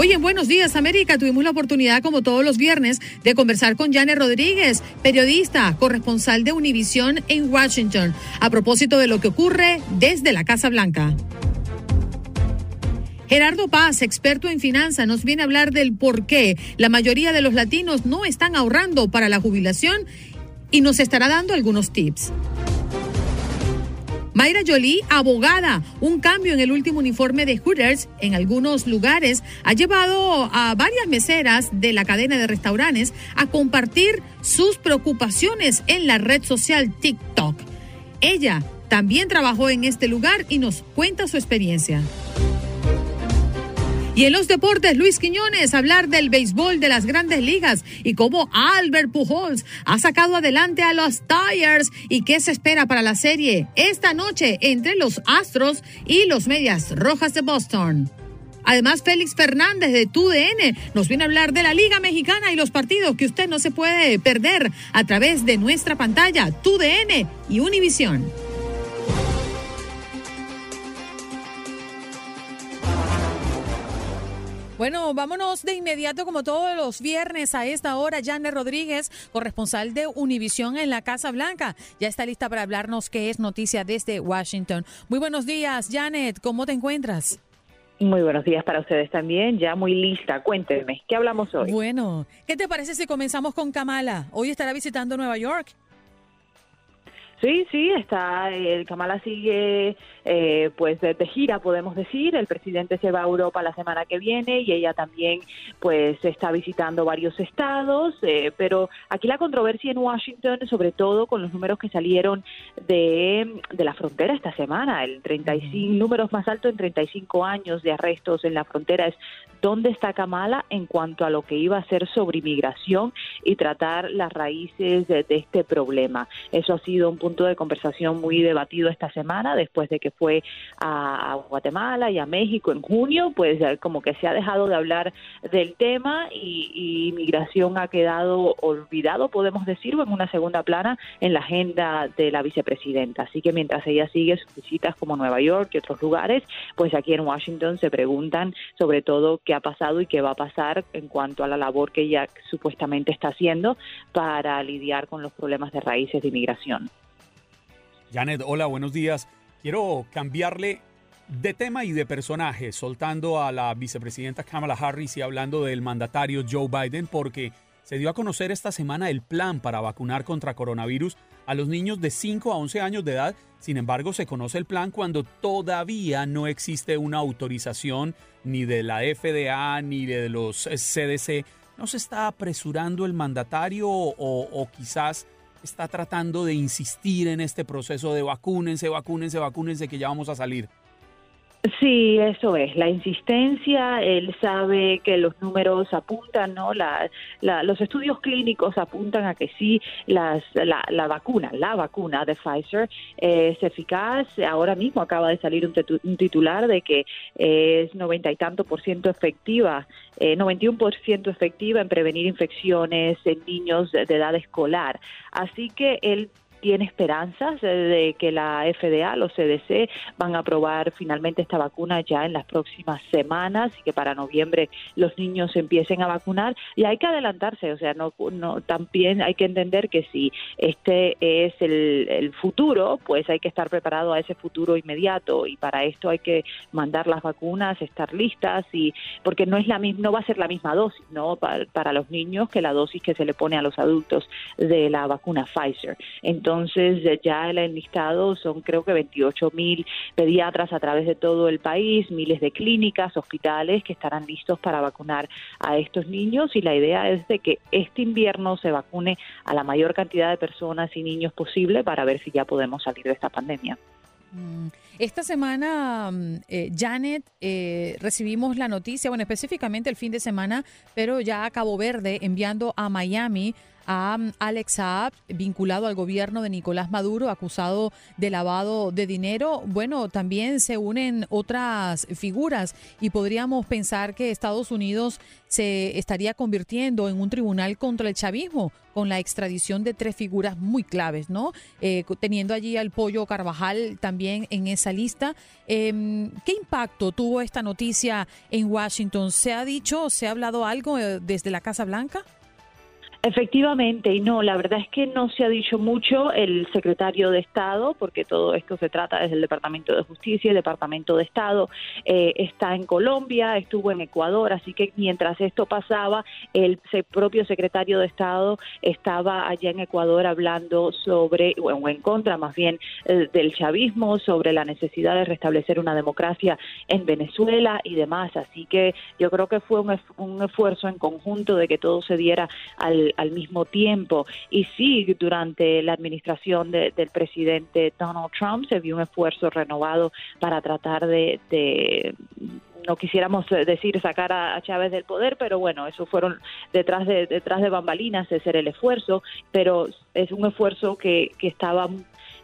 Hoy en Buenos Días América tuvimos la oportunidad, como todos los viernes, de conversar con Janet Rodríguez, periodista, corresponsal de Univisión en Washington, a propósito de lo que ocurre desde la Casa Blanca. Gerardo Paz, experto en finanzas, nos viene a hablar del por qué la mayoría de los latinos no están ahorrando para la jubilación y nos estará dando algunos tips. Mayra Jolie, abogada, un cambio en el último uniforme de Hooters en algunos lugares ha llevado a varias meseras de la cadena de restaurantes a compartir sus preocupaciones en la red social TikTok. Ella también trabajó en este lugar y nos cuenta su experiencia. Y en los deportes, Luis Quiñones, hablar del béisbol de las grandes ligas y cómo Albert Pujols ha sacado adelante a los Tigers y qué se espera para la serie esta noche entre los Astros y los Medias Rojas de Boston. Además, Félix Fernández de TUDN nos viene a hablar de la Liga Mexicana y los partidos que usted no se puede perder a través de nuestra pantalla, TUDN y Univisión. Bueno, vámonos de inmediato, como todos los viernes a esta hora. Janet Rodríguez, corresponsal de Univisión en la Casa Blanca, ya está lista para hablarnos qué es noticia desde Washington. Muy buenos días, Janet. ¿Cómo te encuentras? Muy buenos días para ustedes también, ya muy lista. Cuéntenme, ¿qué hablamos hoy? Bueno, ¿qué te parece si comenzamos con Kamala? Hoy estará visitando Nueva York. Sí, sí, está, el Kamala sigue eh, pues de, gira, podemos decir. El presidente se va a Europa la semana que viene y ella también pues está visitando varios estados, eh, pero aquí la controversia en Washington, sobre todo con los números que salieron de, de la frontera esta semana, el 35, números más altos en 35 años de arrestos en la frontera, es dónde está Kamala en cuanto a lo que iba a ser sobre inmigración y tratar las raíces de, de este problema. Eso ha sido un punto de conversación muy debatido esta semana después de que fue a, Guatemala y a México en junio, pues como que se ha dejado de hablar del tema y, y inmigración ha quedado olvidado, podemos decirlo, en una segunda plana en la agenda de la vicepresidenta. Así que mientras ella sigue sus visitas como Nueva York y otros lugares, pues aquí en Washington se preguntan sobre todo qué ha pasado y qué va a pasar en cuanto a la labor que ella supuestamente está haciendo para lidiar con los problemas de raíces de inmigración. Janet, hola, buenos días. Quiero cambiarle de tema y de personaje, soltando a la vicepresidenta Kamala Harris y hablando del mandatario Joe Biden, porque se dio a conocer esta semana el plan para vacunar contra coronavirus a los niños de 5 a 11 años de edad. Sin embargo, se conoce el plan cuando todavía no existe una autorización ni de la FDA ni de los CDC. ¿No se está apresurando el mandatario o, o quizás está tratando de insistir en este proceso de vacúnense, vacúnense, vacúnense, que ya vamos a salir? Sí, eso es, la insistencia, él sabe que los números apuntan, ¿no? La, la, los estudios clínicos apuntan a que sí, las, la, la, vacuna, la vacuna de Pfizer es eficaz. Ahora mismo acaba de salir un, un titular de que es noventa y tanto por ciento efectiva, eh, 91 por ciento efectiva en prevenir infecciones en niños de edad escolar. Así que él tiene esperanzas de que la FDA, los CDC, van a aprobar finalmente esta vacuna ya en las próximas semanas y que para noviembre los niños empiecen a vacunar. Y hay que adelantarse, o sea, no, también hay que entender que si este es el, futuro, pues hay que estar preparado a ese futuro inmediato y para esto hay que mandar las vacunas, estar listas y porque no es la no va a ser la misma dosis, ¿no? Para, para los niños que la dosis que se le pone a los adultos de la vacuna Pfizer. Entonces, ya el enlistado son creo que 28 mil pediatras a través de todo el país, miles de clínicas, hospitales que estarán listos para vacunar a estos niños y la idea es de que este invierno se vacune a la mayor cantidad de personas y niños posible para ver si ya podemos salir de esta pandemia. Mm. Esta semana, mm, eh, Janet, eh, recibimos la noticia, bueno, específicamente el fin de semana, pero ya a Cabo Verde enviando a Miami a mm, Alex Saab, vinculado al gobierno de Nicolás Maduro, acusado de lavado de dinero. Bueno, también se unen otras figuras y podríamos pensar que Estados Unidos se estaría convirtiendo en un tribunal contra el chavismo con la extradición de tres figuras muy claves, ¿no? Eh, teniendo allí al pollo Carvajal también en esa lista. Em, ¿Qué impacto tuvo esta noticia en Washington? ¿Se ha dicho, se ha hablado algo eh, desde la Casa Blanca? Efectivamente, y no, la verdad es que no se ha dicho mucho el secretario de Estado, porque todo esto se trata desde el Departamento de Justicia, el Departamento de Estado eh, está en Colombia, estuvo en Ecuador, así que mientras esto pasaba, el propio secretario de Estado estaba allá en Ecuador hablando sobre, o en contra más bien, eh, del chavismo, sobre la necesidad de restablecer una democracia en Venezuela y demás, así que yo creo que fue un, un esfuerzo en conjunto de que todo se diera al al, mismo tiempo. Y sí, durante la administración del presidente Donald Trump se vio un esfuerzo renovado para tratar de, no quisiéramos decir sacar a, Chávez del poder, pero bueno, eso fueron detrás de detrás de bambalinas ese era el esfuerzo, pero es un esfuerzo que, que estaba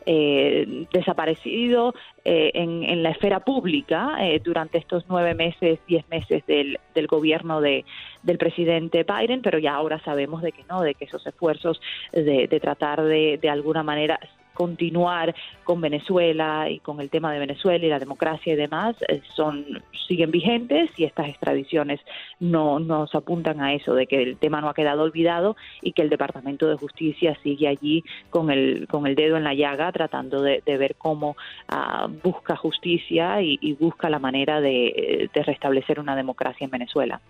eh, desaparecido eh, en, la esfera pública eh, durante estos nueve meses, diez meses del, del gobierno de, del presidente Biden, pero ya ahora sabemos de que no, de que esos esfuerzos de, de tratar de, de alguna manera continuar con Venezuela y con el tema de Venezuela y la democracia y demás eh, son siguen vigentes y estas extradiciones no nos apuntan a eso de que el tema no ha quedado olvidado y que el Departamento de Justicia sigue allí con el con el dedo en la llaga tratando de, ver cómo ah, busca justicia y, busca la manera de restablecer una democracia en Venezuela.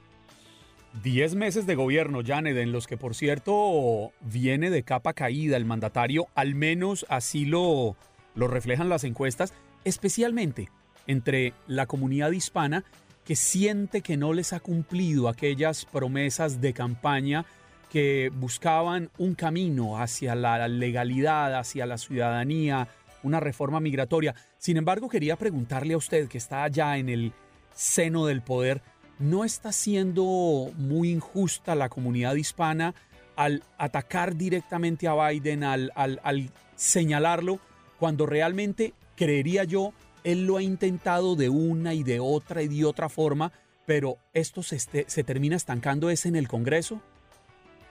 Diez meses de gobierno, Janet, en los que, por cierto, viene de capa caída el mandatario, al menos así lo, lo reflejan las encuestas, especialmente entre la comunidad hispana que siente que no les ha cumplido aquellas promesas de campaña que buscaban un camino hacia la legalidad, hacia la ciudadanía, una reforma migratoria. Sin embargo, quería preguntarle a usted, que está allá en el seno del poder, ¿no está siendo muy injusta la comunidad hispana al atacar directamente a Biden, al, al, señalarlo, cuando realmente, creería yo, él lo ha intentado de una y de otra y de otra forma, pero esto se, se termina estancando es en el Congreso?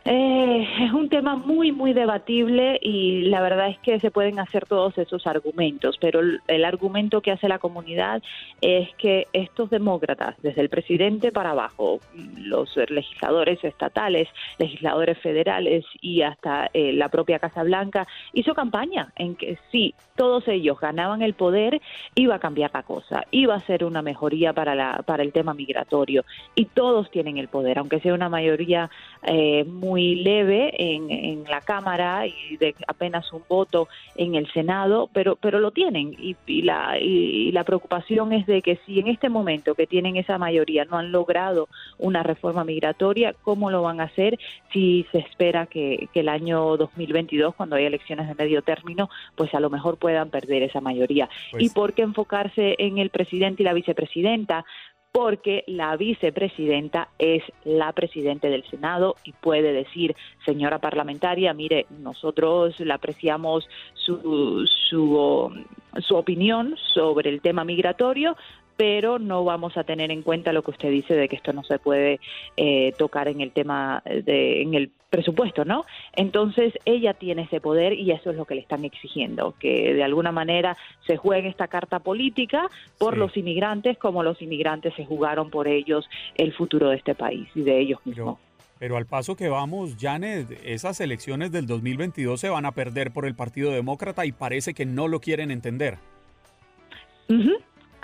Eh, es un tema muy, muy debatible y la verdad es que se pueden hacer todos esos argumentos, pero el, argumento que hace la comunidad es que estos demócratas, desde el presidente para abajo, los legisladores estatales, legisladores federales y hasta eh, la propia Casa Blanca, hizo campaña en que si todos ellos ganaban el poder, iba a cambiar la cosa, iba a ser una mejoría para, la, para el tema migratorio y todos tienen el poder, aunque sea una mayoría eh, muy muy leve en, en, la Cámara y de apenas un voto en el Senado, pero, pero lo tienen. Y, y la, y, la preocupación es de que si en este momento que tienen esa mayoría no han logrado una reforma migratoria, ¿cómo lo van a hacer si se espera que, que el año 2022, cuando hay elecciones de medio término, pues a lo mejor puedan perder esa mayoría? Pues ¿Y por qué enfocarse en el presidente y la vicepresidenta? Porque la vicepresidenta es la presidenta del Senado y puede decir, señora parlamentaria, mire, nosotros le apreciamos su, su, su opinión sobre el tema migratorio, pero no vamos a tener en cuenta lo que usted dice de que esto no se puede eh, tocar en el tema de en el presupuesto, ¿no? Entonces ella tiene ese poder y eso es lo que le están exigiendo, que de alguna manera se juegue esta carta política por Sí. los inmigrantes como los inmigrantes se jugaron por ellos el futuro de este país y de ellos mismos. Pero, pero al paso que vamos, Janet, esas elecciones del 2022 se van a perder por el Partido Demócrata y parece que no lo quieren entender.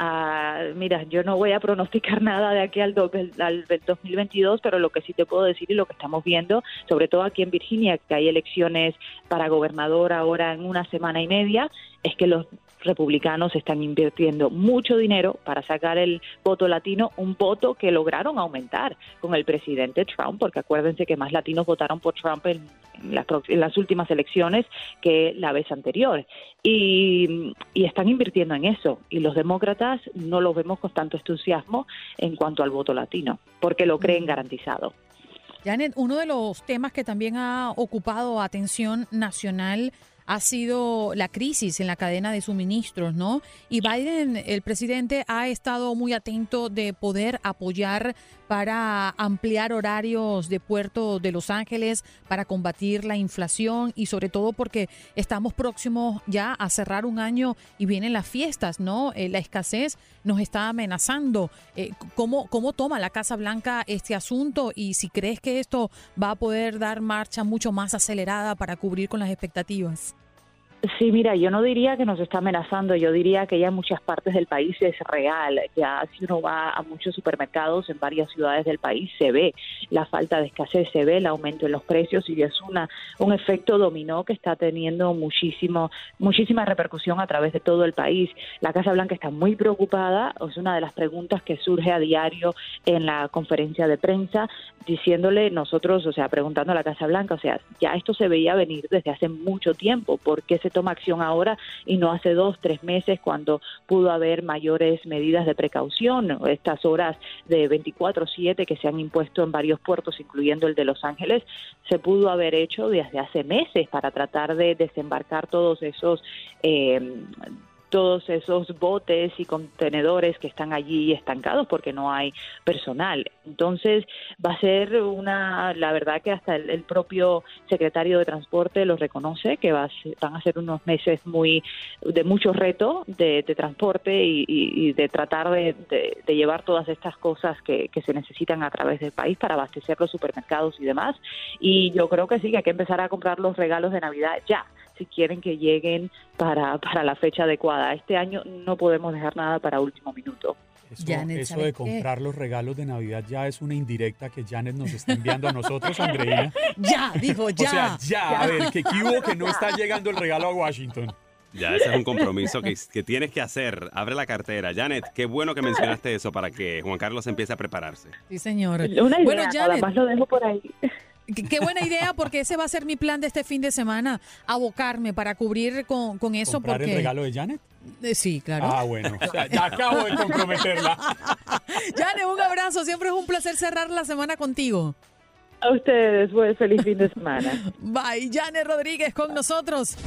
Ah, mira, yo no voy a pronosticar nada de aquí al, do- al 2022, pero lo que sí te puedo decir y lo que estamos viendo, sobre todo aquí en Virginia, que hay elecciones para gobernador ahora en una semana y media, es que los republicanos están invirtiendo mucho dinero para sacar el voto latino, un voto que lograron aumentar con el presidente Trump, porque acuérdense que más latinos votaron por Trump en, en las, en las últimas elecciones que la vez anterior. Y, y están invirtiendo en eso. Y los demócratas no los vemos con tanto entusiasmo en cuanto al voto latino, porque lo creen garantizado. Janet, uno de los temas que también ha ocupado atención nacional ha sido la crisis en la cadena de suministros, ¿no? Y Biden, el presidente, ha estado muy atento de poder apoyar para ampliar horarios de puerto de Los Ángeles, para combatir la inflación y sobre todo porque estamos próximos ya a cerrar un año y vienen las fiestas, ¿no? Eh, la escasez nos está amenazando. Eh, ¿cómo, ¿Cómo toma la Casa Blanca este asunto y si crees que esto va a poder dar marcha mucho más acelerada para cubrir con las expectativas? Sí, mira, yo no diría que nos está amenazando, yo diría que ya en muchas partes del país es real. Ya si uno va a muchos supermercados en varias ciudades del país, se ve la falta de escasez, se ve el aumento en los precios y es una un efecto dominó que está teniendo muchísimo muchísima repercusión a través de todo el país. La Casa Blanca está muy preocupada, es una de las preguntas que surge a diario en la conferencia de prensa, diciéndole nosotros, o sea, preguntando a la Casa Blanca, o sea, ya esto se veía venir desde hace mucho tiempo, ¿por qué se toma acción ahora y no hace dos, tres meses cuando pudo haber mayores medidas de precaución? Estas horas de 24/7 que se han impuesto en varios puertos, incluyendo el de Los Ángeles, se pudo haber hecho desde hace meses para tratar de desembarcar todos esos eh, todos esos botes y contenedores que están allí estancados porque no hay personal. Entonces va a ser una, la verdad que hasta el, propio secretario de Transporte lo reconoce, que va a ser- van a ser unos meses muy de mucho reto de, de transporte y, y- y de tratar de, de- de llevar todas estas cosas que, que se necesitan a través del país para abastecer los supermercados y demás. Y yo creo que sí, que hay que empezar a comprar los regalos de Navidad ya si quieren que lleguen para, para la fecha adecuada. Este año no podemos dejar nada para último minuto. Eso, Janet, eso ¿sabe de qué? comprar los regalos de Navidad ya es una indirecta que Janet nos está enviando a nosotros, Andreina. Ya, dijo, ya. O sea, ya, a ver, que aquí hubo que no está llegando el regalo a Washington. Ya, ese es un compromiso que, que tienes que hacer. Abre la cartera. Janet, qué bueno que mencionaste eso para que Juan Carlos empiece a prepararse. Sí, señor. Una idea, bueno, nada Janet, más lo dejo por ahí. Qué, qué buena idea, porque ese va a ser mi plan de este fin de semana, abocarme para cubrir con, con eso. ¿Comprar porque el regalo de Janet? Eh, Sí, claro. Ah, bueno. O sea, ya acabo de comprometerla. Jane, un abrazo. Siempre es un placer cerrar la semana contigo. A ustedes, pues, feliz fin de semana. Bye. Jane Rodríguez con nosotros.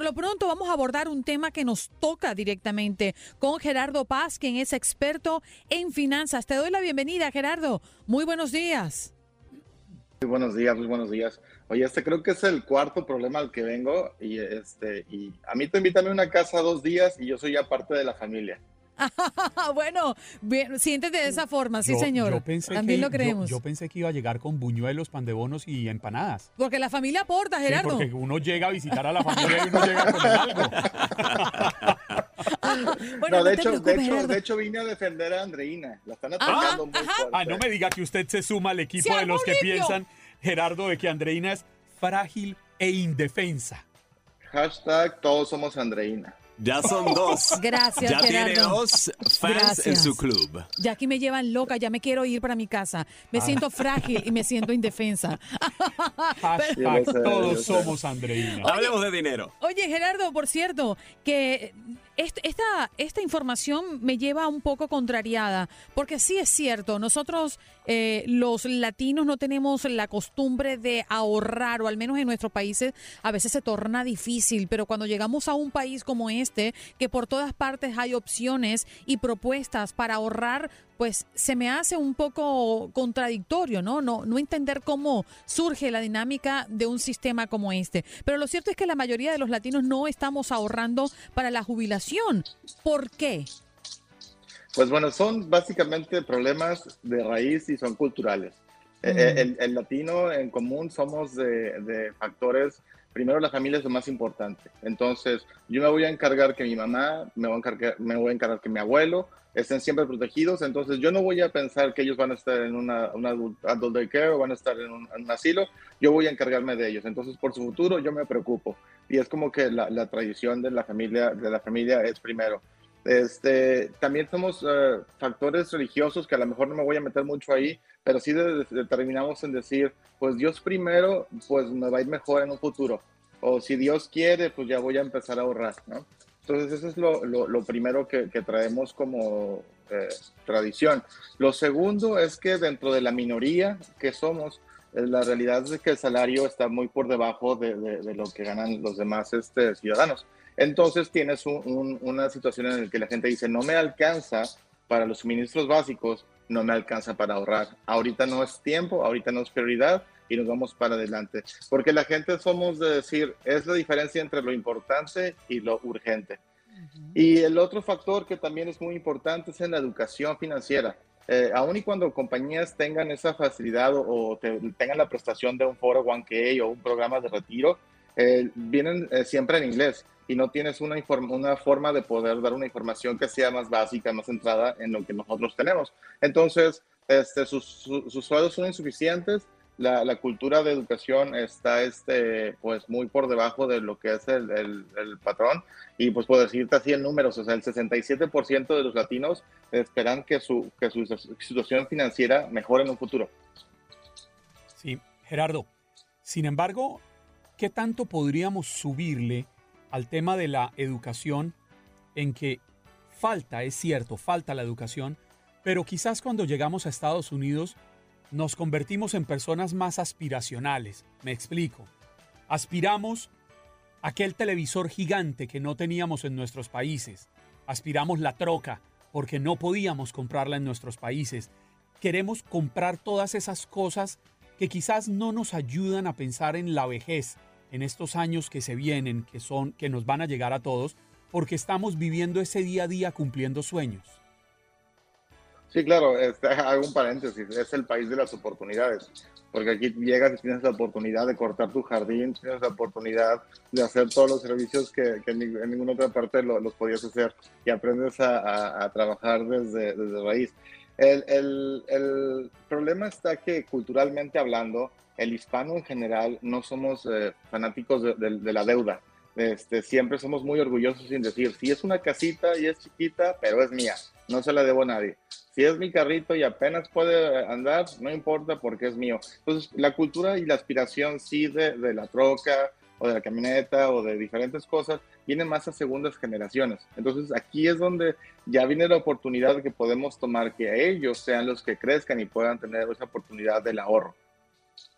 Por lo pronto vamos a abordar un tema que nos toca directamente con Gerardo Paz, quien es experto en finanzas. Te doy la bienvenida, Gerardo. Muy buenos días. Muy buenos días, muy buenos días. Oye, este creo que es el cuarto problema al que vengo y este y a mí te invitan a una casa dos días y yo soy ya parte de la familia. bueno, bien, siéntete de esa forma, sí, Yo- señor. Yo pensé También que, lo creemos. Yo, yo pensé que iba a llegar con buñuelos, pandebonos y empanadas. Porque la familia aporta, Sí, Gerardo. porque uno llega a visitar a la familia y uno llega con algo. Bueno, no, de hecho, de hecho, Gerardo. de hecho vine a defender a Andreina. La están Ajá, atacando muy fuerte. Ah, no me diga que usted se suma al equipo de los que limpio. piensan, Gerardo, de que Andreina es frágil e indefensa. Hashtag todos somos Andreina. Ya son dos. Gracias, Ya tiene dos fans en su club. Ya aquí me llevan loca, ya me quiero ir para mi casa. Me Ah. siento frágil y me siento indefensa. Hashtag todos somos Andreina. Hablemos de dinero. Oye, Gerardo, por cierto, que esta, esta información me lleva un poco contrariada, porque sí es cierto, nosotros eh, los latinos no tenemos la costumbre de ahorrar, o al menos en nuestros países a veces se torna difícil, pero cuando llegamos a un país como este, que por todas partes hay opciones y propuestas para ahorrar, pues se me hace un poco contradictorio, ¿no? No, no entender cómo surge la dinámica de un sistema como este. Pero lo cierto es que la mayoría de los latinos no estamos ahorrando para la jubilación. ¿Por qué? Pues bueno, son básicamente problemas de raíz y son culturales. Eh, eh, el, latino en común somos de, de factores primero la familia es lo más importante. Entonces, yo me voy a encargar que mi mamá, me voy a encargar, me voy a encargar que mi abuelo estén siempre protegidos. Entonces, yo no voy a pensar que ellos van a estar en una, una adult daycare o van a estar en un, asilo. Yo voy a encargarme de ellos. Entonces, por su futuro, yo me preocupo. Y es como que la, la tradición de la familia, de la familia es primero. Este, también somos eh, factores religiosos que a lo mejor no me voy a meter mucho ahí, pero sí determinamos en decir, pues Dios primero, pues me va a ir mejor en un futuro. O si Dios quiere, pues ya voy a empezar a ahorrar, ¿no? Entonces eso es lo, primero que, traemos como eh, tradición. Lo segundo es que dentro de la minoría que somos, eh, la realidad es que el salario está muy por debajo de, de, lo que ganan los demás este, ciudadanos. Entonces tienes una situación en la que la gente dice, no me alcanza para los suministros básicos, no me alcanza para ahorrar. Ahorita no es tiempo, ahorita no es prioridad y nos vamos para adelante. Porque la gente somos de decir, es la diferencia entre lo importante y lo urgente. Y el otro factor que también es muy importante es en la educación financiera. Eh, aun y cuando compañías tengan esa facilidad o, tengan la prestación de un foro 1K o un programa de retiro, eh, vienen eh, siempre en inglés y no tienes una, una forma de poder dar una información que sea más básica, más centrada en lo que nosotros tenemos. Entonces, este, sus, sus, sueldos son insuficientes, la, cultura de educación está este, pues, muy por debajo de lo que es el, patrón. Y pues puedo decirte así en números, o sea, el 67% de los latinos esperan que su, que su situación financiera mejore en un futuro. Sí, Gerardo. Sin embargo, ¿qué tanto podríamos subirle al tema de la educación en que falta, es cierto, falta la educación, pero quizás cuando llegamos a Estados Unidos nos convertimos en personas más aspiracionales. Me explico. Aspiramos aquel televisor gigante que no teníamos en nuestros países. Aspiramos la troca porque no podíamos comprarla en nuestros países. Queremos comprar todas esas cosas que quizás no nos ayudan a pensar en la vejez, en estos años que se vienen, que son que nos van a llegar a todos, porque estamos viviendo ese día a día cumpliendo sueños. Sí, claro, este, hago un paréntesis, es el país de las oportunidades, porque aquí llegas y tienes la oportunidad de cortar tu jardín, tienes la oportunidad de hacer todos los servicios que, en ninguna otra parte los podías hacer y aprendes a, trabajar desde, desde raíz. El, el, el, problema está que culturalmente hablando, el hispano en general no somos eh, fanáticos de, la deuda. Este, siempre somos muy orgullosos sin decir, si es una casita y es chiquita, pero es mía, no se la debo a nadie. Si es mi carrito y apenas puede andar, no importa porque es mío. Entonces, la cultura y la aspiración sí de, de la troca o de la camioneta o de diferentes cosas viene más a segundas generaciones. Entonces, aquí es donde ya viene la oportunidad que podemos tomar que ellos sean los que crezcan y puedan tener esa oportunidad del ahorro.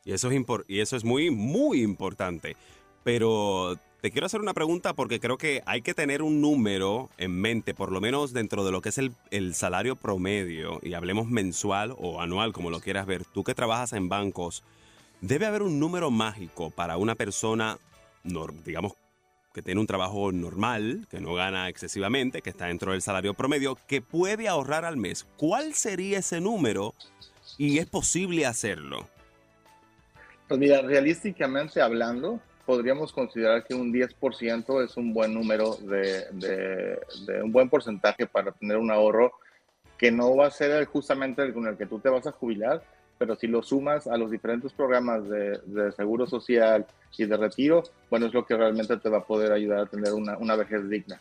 Y eso es, y eso es muy, muy importante. Pero te quiero hacer una pregunta porque creo que hay que tener un número en mente, por lo menos dentro de lo que es el, el, salario promedio, y hablemos mensual o anual, como lo quieras ver. Tú que trabajas en bancos, debe haber un número mágico para una persona, digamos, que tiene un trabajo normal, que no gana excesivamente, que está dentro del salario promedio, que puede ahorrar al mes. ¿Cuál sería ese número y es posible hacerlo? Pues mira, realísticamente hablando, podríamos considerar que un 10% es un buen número de, de, un buen porcentaje para tener un ahorro que no va a ser justamente el con el que tú te vas a jubilar, pero si lo sumas a los diferentes programas de, de, seguro social y de retiro, bueno, es lo que realmente te va a poder ayudar a tener una, una vejez digna.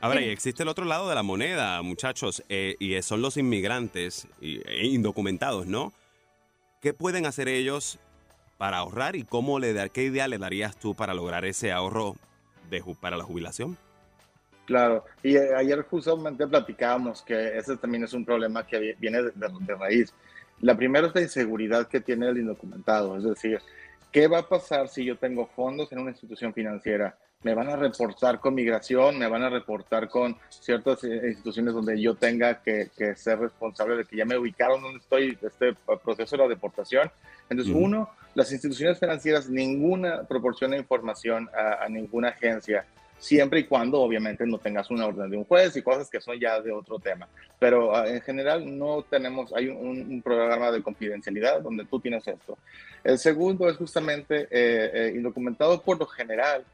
Ahora, y existe el otro lado de la moneda, muchachos, eh, y son los inmigrantes e indocumentados, ¿no? ¿Qué pueden hacer ellos para ahorrar y cómo le qué idea le darías tú para lograr ese ahorro de, para la jubilación? Claro, y eh, ayer justamente platicábamos que ese también es un problema que viene de, raíz. La primera es la inseguridad que tiene el indocumentado, es decir, ¿qué va a pasar si yo tengo fondos en una institución financiera? me van a reportar con migración, me van a reportar con ciertas eh, instituciones donde yo tenga que, ser responsable de que ya me ubicaron donde estoy, este proceso de la deportación. Entonces, uno, las instituciones financieras, ninguna proporciona información a, ninguna agencia, siempre y cuando obviamente no tengas una orden de un juez y cosas que son ya de otro tema. Pero ah, en general no tenemos, hay un, programa de confidencialidad donde tú tienes esto. El segundo es justamente eh, eh, indocumentado por lo general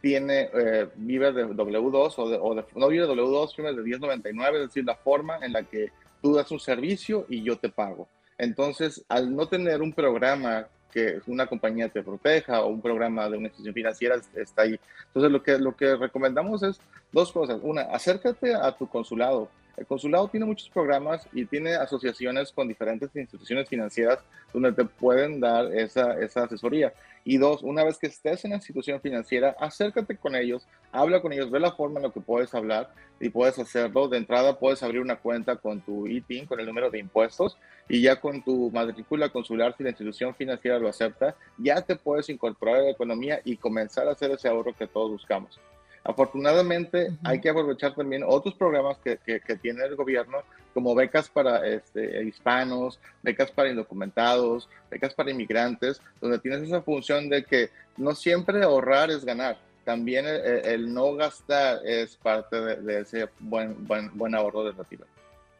tiene, eh, vive de W2 o, de, no vive de W2, vive de 1099, es decir, la forma en la que tú das un servicio y yo te pago. Entonces, al no tener un programa que una compañía te proteja o un programa de una institución financiera está ahí. Entonces, lo que, lo que recomendamos es dos cosas. Una, acércate a tu consulado. El consulado tiene muchos programas y tiene asociaciones con diferentes instituciones financieras donde te pueden dar esa, esa asesoría. Y dos, una vez que estés en la institución financiera, acércate con ellos, habla con ellos, ve la forma en la que puedes hablar y puedes hacerlo. De entrada, puedes abrir una cuenta con tu ITIN, con el número de impuestos, y ya con tu matrícula consular, si la institución financiera lo acepta, ya te puedes incorporar a la economía y comenzar a hacer ese ahorro que todos buscamos. Afortunadamente, hay que aprovechar también otros programas que, que, tiene el gobierno, como becas para este, hispanos, becas para indocumentados, becas para inmigrantes, donde tienes esa función de que no siempre ahorrar es ganar. También el, no gastar es parte de, ese buen, buen, buen ahorro de retiro.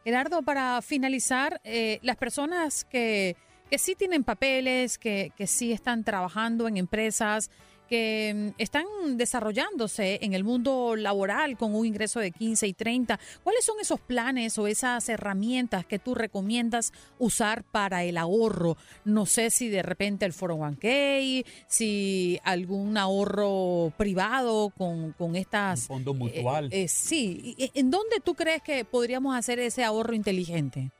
Gerardo, para finalizar, eh, las personas que, que sí tienen papeles, que, que sí están trabajando en empresas, que mm, están desarrollándose en el mundo laboral con un ingreso de 15 y 30. ¿Cuáles son esos planes o esas herramientas que tú recomiendas usar para el ahorro? No sé si de repente el 401k, si algún ahorro privado con, con estas... fondo mutual. Eh, eh, sí. ¿En dónde tú crees que podríamos hacer ese ahorro inteligente?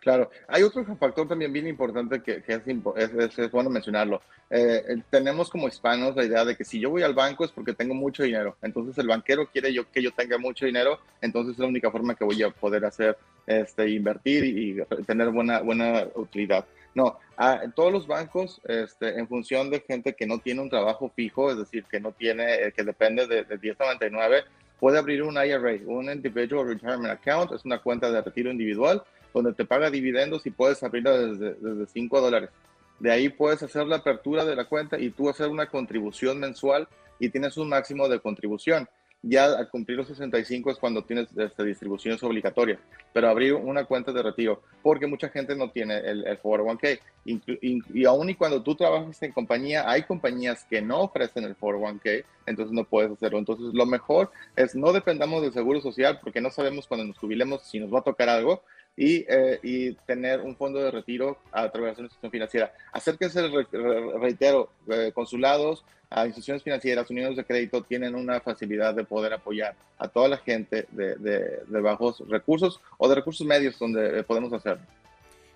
Claro, hay otro factor también bien importante que, es, bueno mencionarlo. Eh, tenemos como hispanos la idea de que si yo voy al banco es porque tengo mucho dinero. Entonces el banquero quiere yo, que yo tenga mucho dinero, entonces es la única forma que voy a poder hacer este, invertir y, tener buena, buena utilidad. No, todos los bancos, este, en función de gente que no tiene un trabajo fijo, es decir, que no tiene, eh, que depende de, de 1099, puede abrir un IRA, un Individual Retirement Account, es una cuenta de retiro individual donde te paga dividendos y puedes abrirla desde, desde 5 dólares. De ahí puedes hacer la apertura de la cuenta y tú hacer una contribución mensual y tienes un máximo de contribución. Ya al cumplir los 65 es cuando tienes este, distribuciones obligatorias, pero abrir una cuenta de retiro, porque mucha gente no tiene el, el 401k. Y, y, aún y cuando tú trabajas en compañía, hay compañías que no ofrecen el 401k, entonces no puedes hacerlo. Entonces lo mejor es no dependamos del seguro social, porque no sabemos cuando nos jubilemos si nos va a tocar algo y, eh, y, tener un fondo de retiro a través de una institución financiera. Acérquense, reitero, eh, consulados, a instituciones financieras, uniones de crédito tienen una facilidad de poder apoyar a toda la gente de, de, bajos recursos o de recursos medios donde eh, podemos hacerlo.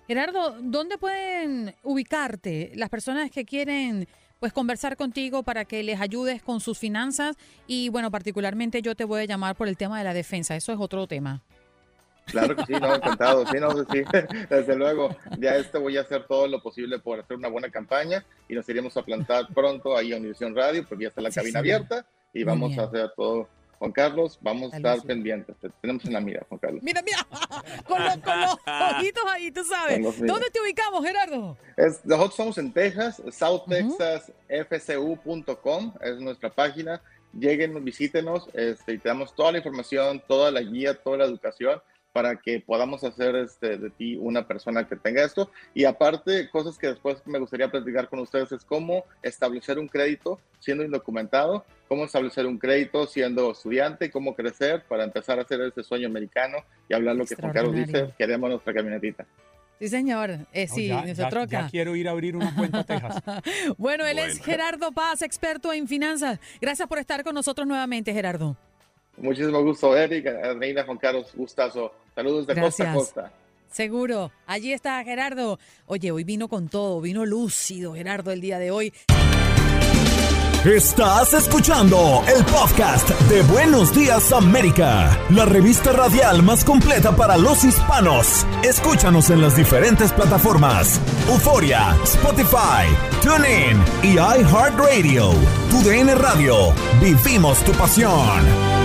Gerardo, ¿dónde pueden ubicarte las personas que quieren pues conversar contigo para que les ayudes con sus finanzas y bueno, particularmente yo te voy a llamar por el tema de la defensa, eso es otro tema. Claro que sí, no, encantado. Sí, no, sí, desde luego. Ya esto voy a hacer todo lo posible por hacer una buena campaña y nos iremos a plantar pronto ahí a Univisión Radio porque ya está la cabina abierta y vamos a hacer todo. Juan Carlos, vamos a estar pendientes. tenemos en la mira, Juan Carlos. Mira, mira, con los, ojitos ahí, tú sabes. ¿Dónde te ubicamos, Gerardo? nosotros estamos en Texas, southtexasfcu.com, es nuestra página. Lleguen, visítenos, este, y te damos toda la información, toda la guía, toda la educación para que podamos hacer este, de ti una persona que tenga esto. Y aparte, cosas que después me gustaría platicar con ustedes es cómo establecer un crédito siendo indocumentado, cómo establecer un crédito siendo estudiante, cómo crecer para empezar a hacer ese sueño americano y hablar lo que Juan Carlos dice, queremos nuestra camionetita. Sí, señor. Eh, sí, ya, troca. quiero ir a abrir una cuenta a Texas. bueno, él es Gerardo Paz, experto en finanzas. Gracias por estar con nosotros nuevamente, Gerardo. Muchísimo gusto, Eric, Reina Juan Carlos, gustazo. Saludos de costa a costa. Seguro. Allí está Gerardo. Oye, hoy vino con todo, vino lúcido Gerardo el día de hoy. Estás escuchando el podcast de Buenos Días América, la revista radial más completa para los hispanos. Escúchanos en las diferentes plataformas: Euforia, Spotify, TuneIn y iHeartRadio. Tu DN Radio. Vivimos tu pasión.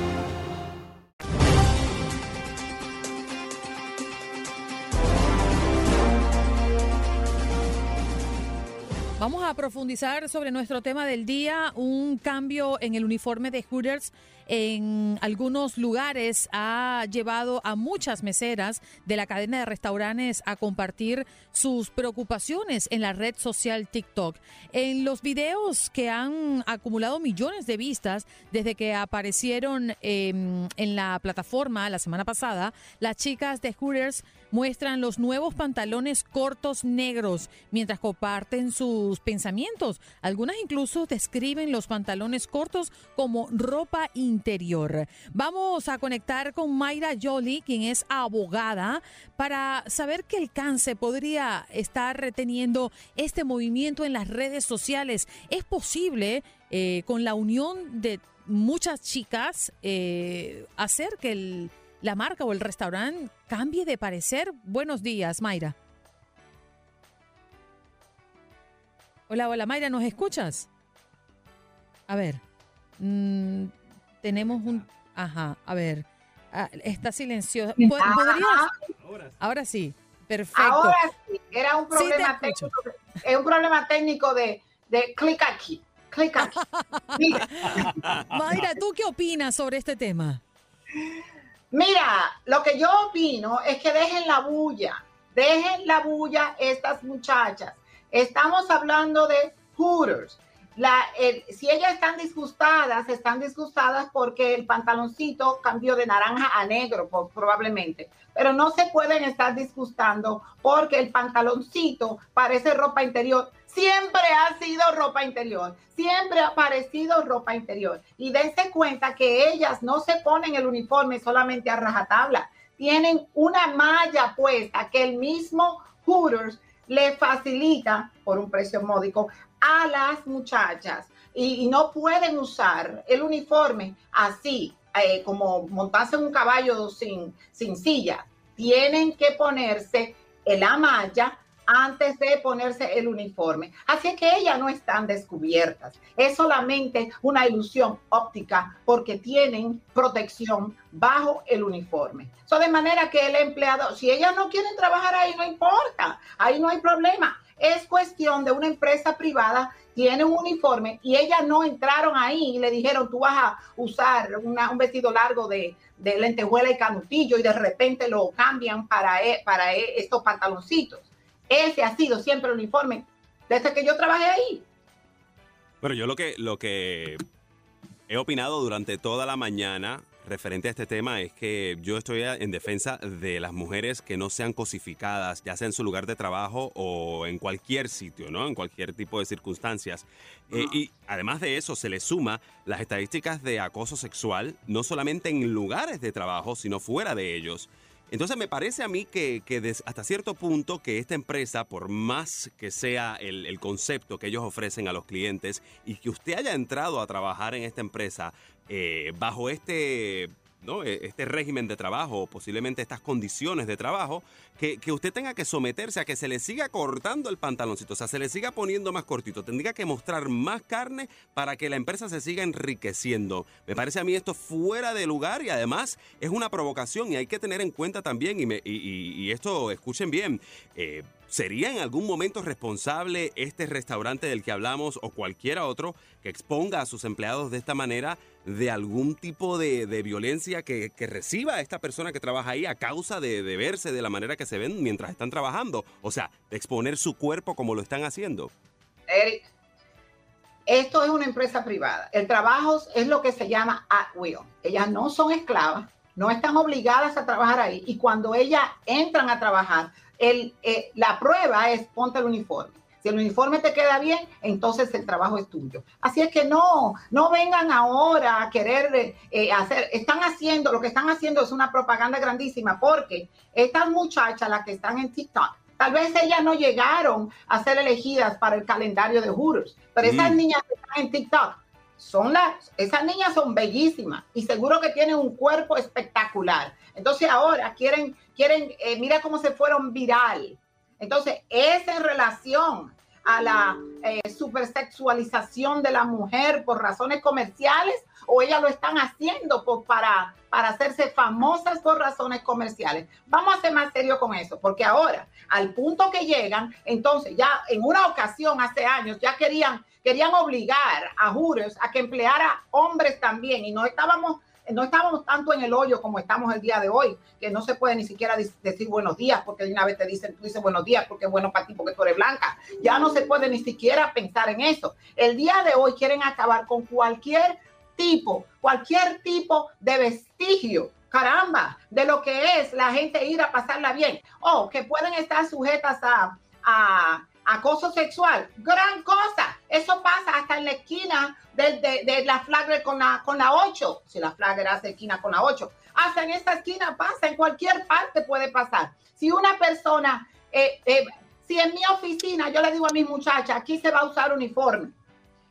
A profundizar sobre nuestro tema del día, un cambio en el uniforme de Hooters en algunos lugares ha llevado a muchas meseras de la cadena de restaurantes a compartir sus preocupaciones en la red social TikTok. En los videos que han acumulado millones de vistas desde que aparecieron em, en la plataforma la semana pasada, las chicas de Hooters muestran los nuevos pantalones cortos negros mientras comparten sus pensamientos. Algunas incluso describen los pantalones cortos como ropa interior. Vamos a conectar con Mayra Jolie, quien es abogada, para saber qué alcance podría estar reteniendo este movimiento en las redes sociales. ¿Es posible eh, con la unión de muchas chicas eh, hacer que el la marca o el restaurante cambie de parecer? Buenos días, Mayra. Hola, hola, Mayra, ¿nos escuchas? A ver, mm, tenemos un... Ajá, a ver, ah, está silencioso. ¿Podrías? Ahora sí, perfecto. Ahora sí, era un problema técnico, es un problema técnico de, de clic aquí, clic aquí. Mayra, ¿tú qué opinas sobre este tema? Mira, lo que yo opino es que dejen la bulla, dejen la bulla estas muchachas. Estamos hablando de Hooters. Si ellas están disgustadas, están disgustadas porque el pantaloncito cambió de naranja a negro, probablemente. Pero no se pueden estar disgustando porque el pantaloncito parece ropa interior siempre ha sido ropa interior, siempre ha parecido ropa interior. Y dense cuenta que ellas no se ponen el uniforme solamente a rajatabla, tienen una malla puesta que el mismo Hooters le facilita por un precio módico a las muchachas y, no pueden usar el uniforme así, eh, como montarse en un caballo sin, sin silla. Tienen que ponerse la malla antes de ponerse el uniforme. Así que ellas no están descubiertas. Es solamente una ilusión óptica porque tienen protección bajo el uniforme. So, de manera que el empleado, si ellas no quieren trabajar ahí, no importa, ahí no hay problema. Es cuestión de una empresa privada tiene un uniforme y ellas no entraron ahí y le dijeron, tú vas a usar un vestido largo de, lentejuela y canutillo y de repente lo cambian para, e, e, estos pantaloncitos. Ese ha sido siempre el uniforme desde que yo trabajé ahí. Bueno, yo lo que, lo que he opinado durante toda la mañana referente a este tema es que yo estoy en defensa de las mujeres que no sean cosificadas, ya sea en su lugar de trabajo o en cualquier sitio, ¿no? En cualquier tipo de circunstancias. Eh, y además de eso, se le suma las estadísticas de acoso sexual, no solamente en lugares de trabajo, sino fuera de ellos. Entonces me parece a mí que, hasta cierto punto que esta empresa, por más que sea el, concepto que ellos ofrecen a los clientes y que usted haya entrado a trabajar en esta empresa eh, bajo este ¿no? E, este régimen de trabajo, posiblemente estas condiciones de trabajo, que, que, usted tenga que someterse a que se le siga cortando el pantaloncito, o sea, se le siga poniendo más cortito, tendría que mostrar más carne para que la empresa se siga enriqueciendo. Me parece a mí esto fuera de lugar y además es una provocación y hay que tener en cuenta también, y, me, y, esto escuchen bien, eh, ¿Sería en algún momento responsable este restaurante del que hablamos o cualquiera otro que exponga a sus empleados de esta manera de algún tipo de, violencia que, reciba esta persona que trabaja ahí a causa de, de, verse de la manera que se ven mientras están trabajando? O sea, de exponer su cuerpo como lo están haciendo. Eric, esto es una empresa privada. El trabajo es lo que se llama at will. Ellas no son esclavas, no están obligadas a trabajar ahí. Y cuando ellas entran a trabajar, el, eh, la prueba es ponte el uniforme. Si el uniforme te queda bien, entonces el trabajo es tuyo. Así es que no, no vengan ahora a querer eh, hacer, están haciendo, lo que están haciendo es una propaganda grandísima porque estas muchachas, las que están en TikTok, tal vez ellas no llegaron a ser elegidas para el calendario de Hooters, pero esas niñas que están en TikTok, son las, esas niñas son bellísimas y seguro que tienen un cuerpo espectacular. Entonces ahora quieren, quieren, eh, mira cómo se fueron viral. Entonces, es en relación a la eh, supersexualización de la mujer por razones comerciales o ellas lo están haciendo por, para, para hacerse famosas por razones comerciales. Vamos a ser más serios con eso, porque ahora, al punto que llegan, entonces ya en una ocasión hace años ya querían, querían obligar a Hooters a que empleara hombres también y no estábamos no estábamos tanto en el hoyo como estamos el día de hoy, que no se puede ni siquiera decir buenos días, porque una vez te dicen, tú dices buenos días porque es bueno para ti, porque tú eres blanca. Ya no se puede ni siquiera pensar en eso. El día de hoy quieren acabar con cualquier tipo, cualquier tipo de vestigio caramba, de lo que es la gente ir a pasarla bien, o que pueden estar sujetas a acoso sexual, gran cosa. Eso pasa hasta en la esquina de, la flagre con la, con la 8. Si la flagre hace esquina con la 8. Hasta en esta esquina pasa, en cualquier parte puede pasar. Si una persona, eh, eh, si en mi oficina yo le digo a mi muchacha, aquí se va a usar uniforme,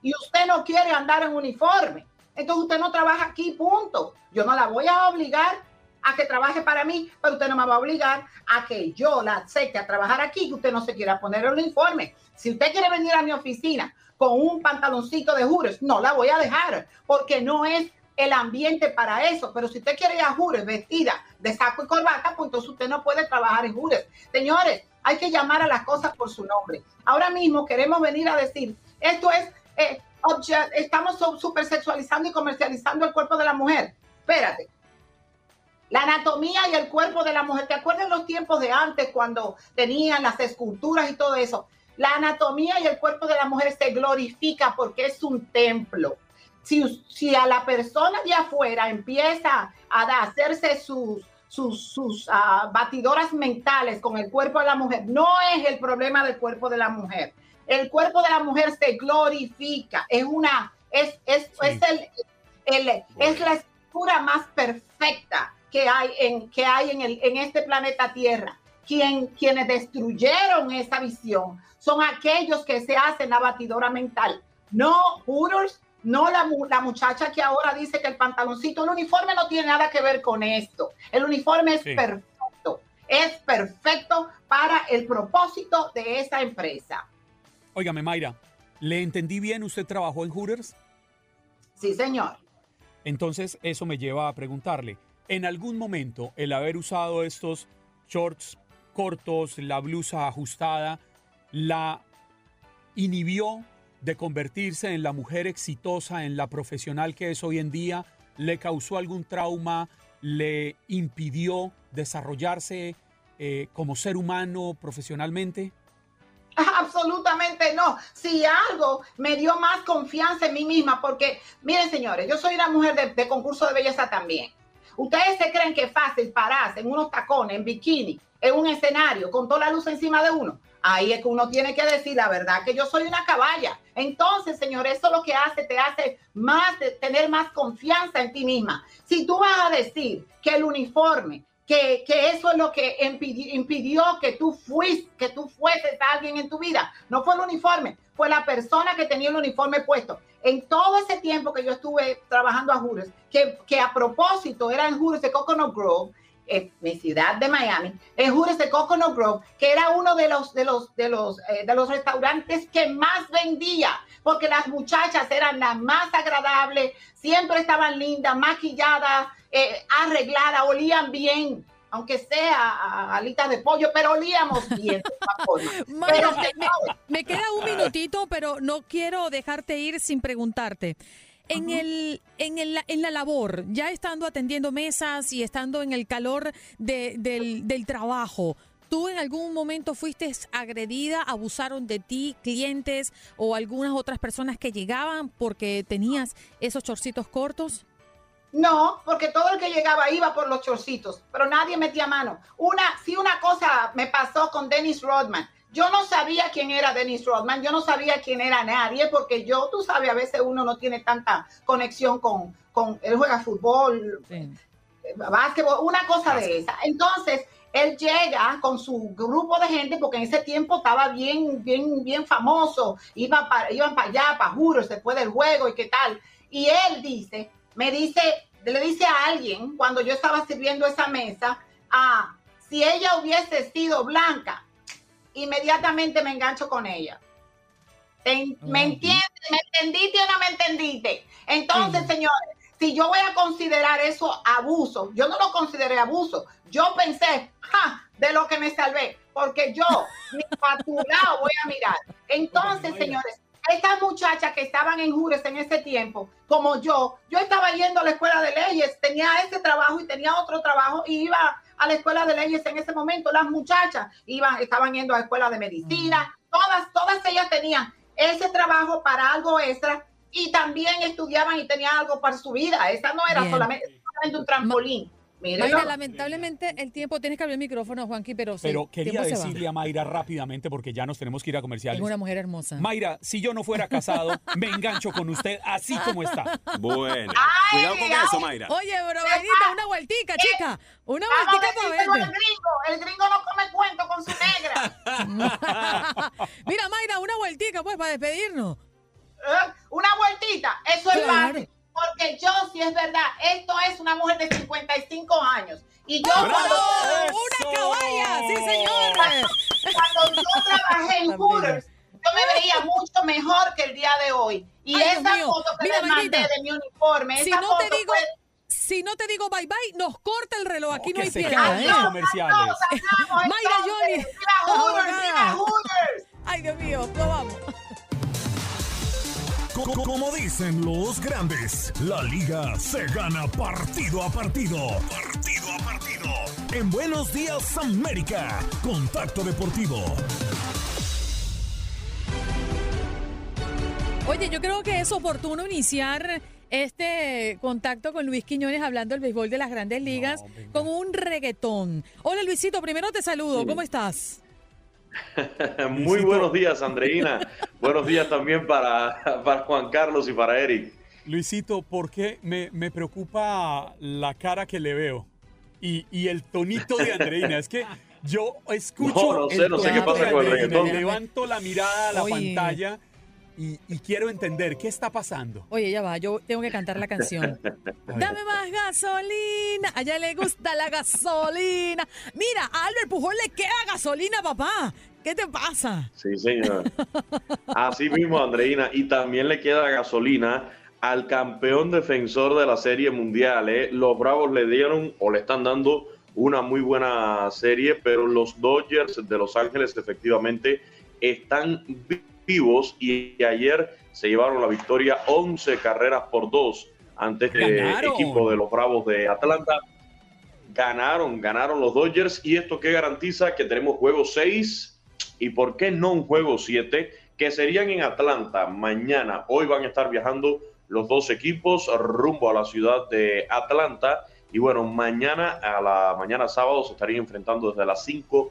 y usted no quiere andar en uniforme, entonces usted no trabaja aquí, punto. Yo no la voy a obligar a que trabaje para mí, pero usted no me va a obligar a que yo la acepte a trabajar aquí, que usted no se quiera poner el uniforme. Si usted quiere venir a mi oficina con un pantaloncito de jures, no la voy a dejar, porque no es el ambiente para eso. Pero si usted quiere ir a jures vestida de saco y corbata, pues entonces usted no puede trabajar en jures. Señores, hay que llamar a las cosas por su nombre. Ahora mismo queremos venir a decir, esto es, eh, estamos super sexualizando y comercializando el cuerpo de la mujer. Espérate, la anatomía y el cuerpo de la mujer. ¿Te acuerdas los tiempos de antes cuando tenían las esculturas y todo eso? La anatomía y el cuerpo de la mujer se glorifica porque es un templo. Si, si a la persona de afuera empieza a hacerse sus, sus, sus ah, batidoras mentales con el cuerpo de la mujer, no es el problema del cuerpo de la mujer. El cuerpo de la mujer se glorifica. Es una, es, es, es, el, es la escultura más perfecta que hay en, que hay en, el, en este planeta Tierra. Quien, quienes destruyeron esa visión son aquellos que se hacen la batidora mental. No Hooters, no la, la, muchacha que ahora dice que el pantaloncito, el uniforme no tiene nada que ver con esto. El uniforme es perfecto, es perfecto para el propósito de esa empresa. Óigame, Mayra, ¿le entendí bien? ¿Usted trabajó en Hooters? Sí, señor. Entonces, eso me lleva a preguntarle, en algún momento el haber usado estos shorts cortos, la blusa ajustada, la inhibió de convertirse en la mujer exitosa, en la profesional que es hoy en día, le causó algún trauma, le impidió desarrollarse eh, como ser humano profesionalmente? Absolutamente no. Si algo me dio más confianza en mí misma, porque miren señores, yo soy una mujer de concurso de belleza también. Ustedes se creen que es fácil pararse en unos tacones, en bikini, en un escenario, con toda la luz encima de uno. Ahí es que uno tiene que decir la verdad, que yo soy una caballa. Entonces, señor, eso lo que hace, te hace más, tener más confianza en ti misma. Si tú vas a decir que el uniforme, que, que eso es lo que impidió, que tú fuiste, que tú fueses a alguien en tu vida, no fue el uniforme, fue la persona que tenía el uniforme puesto en todo ese tiempo que yo estuve trabajando a Juris, que, que a propósito era en Juris de Coconut Grove, en mi ciudad de Miami, en Juris de Coconut Grove, que era uno de los, de los, de los, eh, de los restaurantes que más vendía, porque las muchachas eran las más agradables, siempre estaban lindas, maquilladas, eh, arregladas, olían bien aunque sea alitas de pollo, pero olíamos bien. me, queda un minutito, pero no quiero dejarte ir sin preguntarte. En, el, en, el, en la labor, ya estando atendiendo mesas y estando en el calor del, del trabajo, ¿Tú en algún momento fuiste agredida, abusaron de ti, clientes o algunas otras personas que llegaban porque tenías esos chorcitos cortos? No, porque todo el que llegaba iba por los chorcitos, pero nadie metía mano. Una, sí, una cosa me pasó con Dennis Rodman. Yo no sabía quién era Dennis Rodman, yo no sabía quién era nadie, porque yo, tú sabes, a veces uno no tiene tanta conexión con, con él juega fútbol, básquetbol, una cosa de esa. Entonces, él llega con su grupo de gente, porque en ese tiempo estaba bien, bien, bien famoso, iban para, iban para allá, para Juro, después del juego y qué tal. Y él dice, me dice, le dice a alguien cuando yo estaba sirviendo esa mesa, ah, si ella hubiese sido blanca, inmediatamente me engancho con ella. ¿Me entiendes? ¿Me entendiste o no me entendiste? Entonces, señores, si yo voy a considerar eso abuso, yo no lo consideré abuso. Yo pensé, ja, de lo que me salvé, porque yo ni faturado voy a mirar. Entonces, señores, estas muchachas que estaban en Jures en ese tiempo, como yo, yo estaba yendo a la escuela de leyes, tenía ese trabajo y tenía otro trabajo y iba a la escuela de leyes en ese momento. Las muchachas iban, estaban yendo a la escuela de medicina, todas, todas ellas tenían ese trabajo para algo extra y también estudiaban y tenían algo para su vida. Esa no era solamente, solamente un trampolín. Mayra, lamentablemente el tiempo, tienes que abrir el micrófono, Juanqui, pero Pero quería decirle a Mayra rápidamente, porque ya nos tenemos que ir a comerciales. Es una mujer hermosa. Mayra, si yo no fuera casado, me engancho con usted así como está. Bueno, cuidado con eso, Mayra. Oye, bro, una vueltica, chica. Una vueltica para verte. El gringo, el gringo no come cuento con su negra. Mira, Mayra, una vueltica, pues, para despedirnos. ¿Eh? Una vueltita, eso es fácil porque yo, si es verdad, esto es una mujer de 55 años. Y yo cuando... ¡Una caballa! ¡Sí, señor! Cuando, yo trabajé en Hooters, yo me veía mucho mejor que el día de hoy. Y esa foto que Mira, mandé de mi uniforme, si esa no foto te digo... Si no te digo bye bye, nos corta el reloj. Aquí no, hay piedad. ¿eh? comerciales. Mayra Johnny. Ay, Dios mío, lo vamos. Como dicen los grandes, la liga se gana partido a partido. Partido a partido. En Buenos Días América, Contacto Deportivo. Oye, yo creo que es oportuno iniciar este contacto con Luis Quiñones hablando del béisbol de las grandes ligas con un reggaetón. Hola Luisito, primero te saludo, ¿cómo estás? Muy buenos días, Andreina. buenos días también para, para, Juan Carlos y para Eric. Luisito, ¿por qué me, me preocupa la cara que le veo? Y, y, el tonito de Andreina. es que yo escucho. No, no sé, no sé qué pasa con el reggaetón. Levanto la mirada a la pantalla y, y, quiero entender qué está pasando. Oye, ya va, yo tengo que cantar la canción. Dame más gasolina. A ella le gusta la gasolina. Mira, a Albert Pujol le queda gasolina, papá. ¿Qué te pasa? Sí, señor. Así mismo, Andreina. Y también le queda gasolina al campeón defensor de la Serie Mundial. ¿eh? Los Bravos le dieron o le están dando una muy buena serie, pero los Dodgers de Los Ángeles efectivamente están y ayer se llevaron la victoria 11 carreras por 2 ante este equipo de los Bravos de Atlanta. Ganaron, ganaron los Dodgers y esto que garantiza que tenemos juego 6 y por qué no un juego 7 que serían en Atlanta mañana. Hoy van a estar viajando los dos equipos rumbo a la ciudad de Atlanta y bueno, mañana a la mañana sábado se estarían enfrentando desde las 5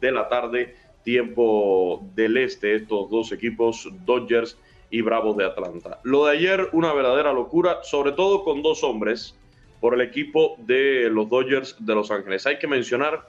de la tarde tiempo del este estos dos equipos, Dodgers y Bravos de Atlanta. Lo de ayer, una verdadera locura, sobre todo con dos hombres por el equipo de los Dodgers de Los Ángeles. Hay que mencionar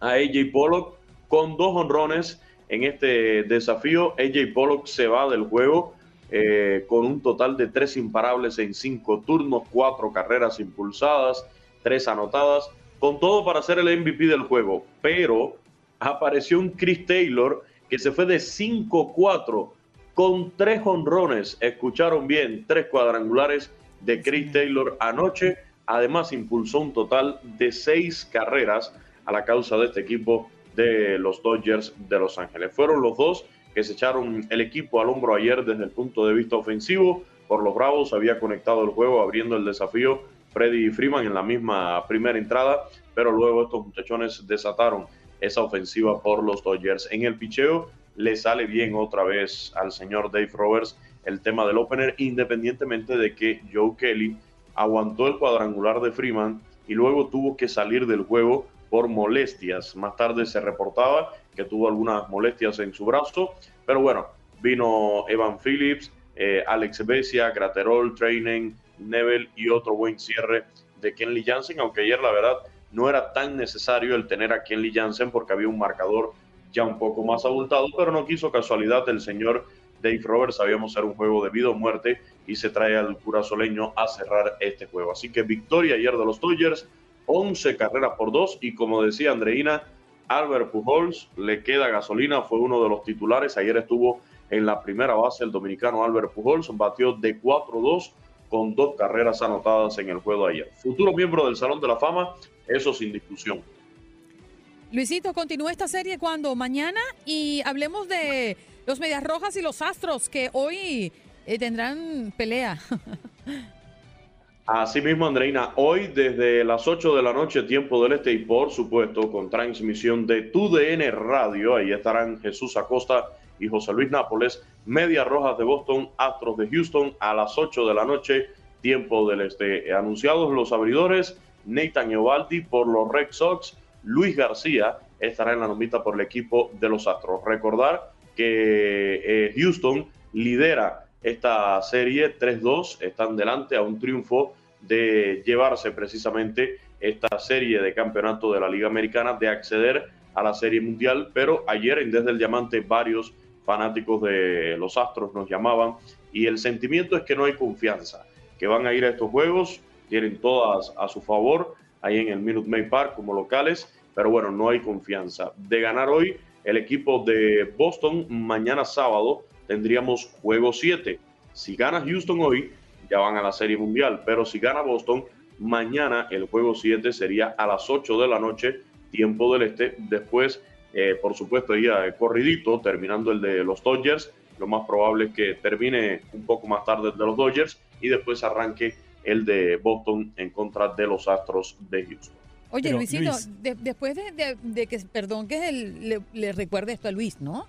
a AJ Pollock con dos honrones en este desafío. AJ Pollock se va del juego eh, con un total de tres imparables en cinco turnos, cuatro carreras impulsadas, tres anotadas, con todo para ser el MVP del juego. Pero apareció un Chris Taylor que se fue de 5-4 con tres honrones. Escucharon bien, tres cuadrangulares de Chris Taylor anoche. Además, impulsó un total de seis carreras a la causa de este equipo de los Dodgers de Los Ángeles. Fueron los dos que se echaron el equipo al hombro ayer desde el punto de vista ofensivo. Por los Bravos había conectado el juego abriendo el desafío Freddy Freeman en la misma primera entrada, pero luego estos muchachones desataron esa ofensiva por los Dodgers. En el picheo le sale bien otra vez al señor Dave Roberts el tema del opener, independientemente de que Joe Kelly aguantó el cuadrangular de Freeman y luego tuvo que salir del juego por molestias. Más tarde se reportaba que tuvo algunas molestias en su brazo, pero bueno, vino Evan Phillips, eh, Alex Besia, Graterol, Training, Neville y otro buen cierre de Kenley Jansen, aunque ayer la verdad no era tan necesario el tener a Kenley Jansen porque había un marcador ya un poco más abultado, pero no quiso casualidad el señor Dave Roberts, sabíamos ser un juego de vida o muerte y se trae al curazoleño a cerrar este juego. Así que victoria ayer de los Dodgers, 11 carreras por dos y como decía Andreina, Albert Pujols le queda gasolina, fue uno de los titulares, ayer estuvo en la primera base el dominicano Albert Pujols, batió de 4-2 con dos carreras anotadas en el juego de ayer. Futuro miembro del Salón de la Fama, eso sin discusión. Luisito, continúa esta serie cuando mañana y hablemos de los Medias Rojas y los Astros que hoy eh, tendrán pelea. Así mismo, Andreina, hoy desde las 8 de la noche, tiempo del este, y por supuesto con transmisión de TUDN Radio, ahí estarán Jesús Acosta y José Luis Nápoles, Medias Rojas de Boston, Astros de Houston, a las 8 de la noche, tiempo del este. Anunciados los abridores, Nathan Eovaldi por los Red Sox, Luis García estará en la nomita por el equipo de los Astros. Recordar que eh, Houston lidera esta serie 3-2, están delante a un triunfo de llevarse precisamente esta serie de campeonato de la Liga Americana, de acceder a la Serie Mundial, pero ayer en Desde el Diamante varios fanáticos de los Astros nos llamaban y el sentimiento es que no hay confianza, que van a ir a estos juegos, tienen todas a su favor ahí en el Minute Maid Park como locales, pero bueno, no hay confianza. De ganar hoy el equipo de Boston, mañana sábado tendríamos juego 7. Si gana Houston hoy, ya van a la Serie Mundial. Pero si gana Boston, mañana el juego 7 sería a las 8 de la noche, tiempo del este. Después, eh, por supuesto, ya corridito, terminando el de los Dodgers. Lo más probable es que termine un poco más tarde el de los Dodgers y después arranque el de Boston en contra de los Astros de Houston. Oye, Luisito, después de, que, perdón que le, recuerde esto a Luis, ¿no?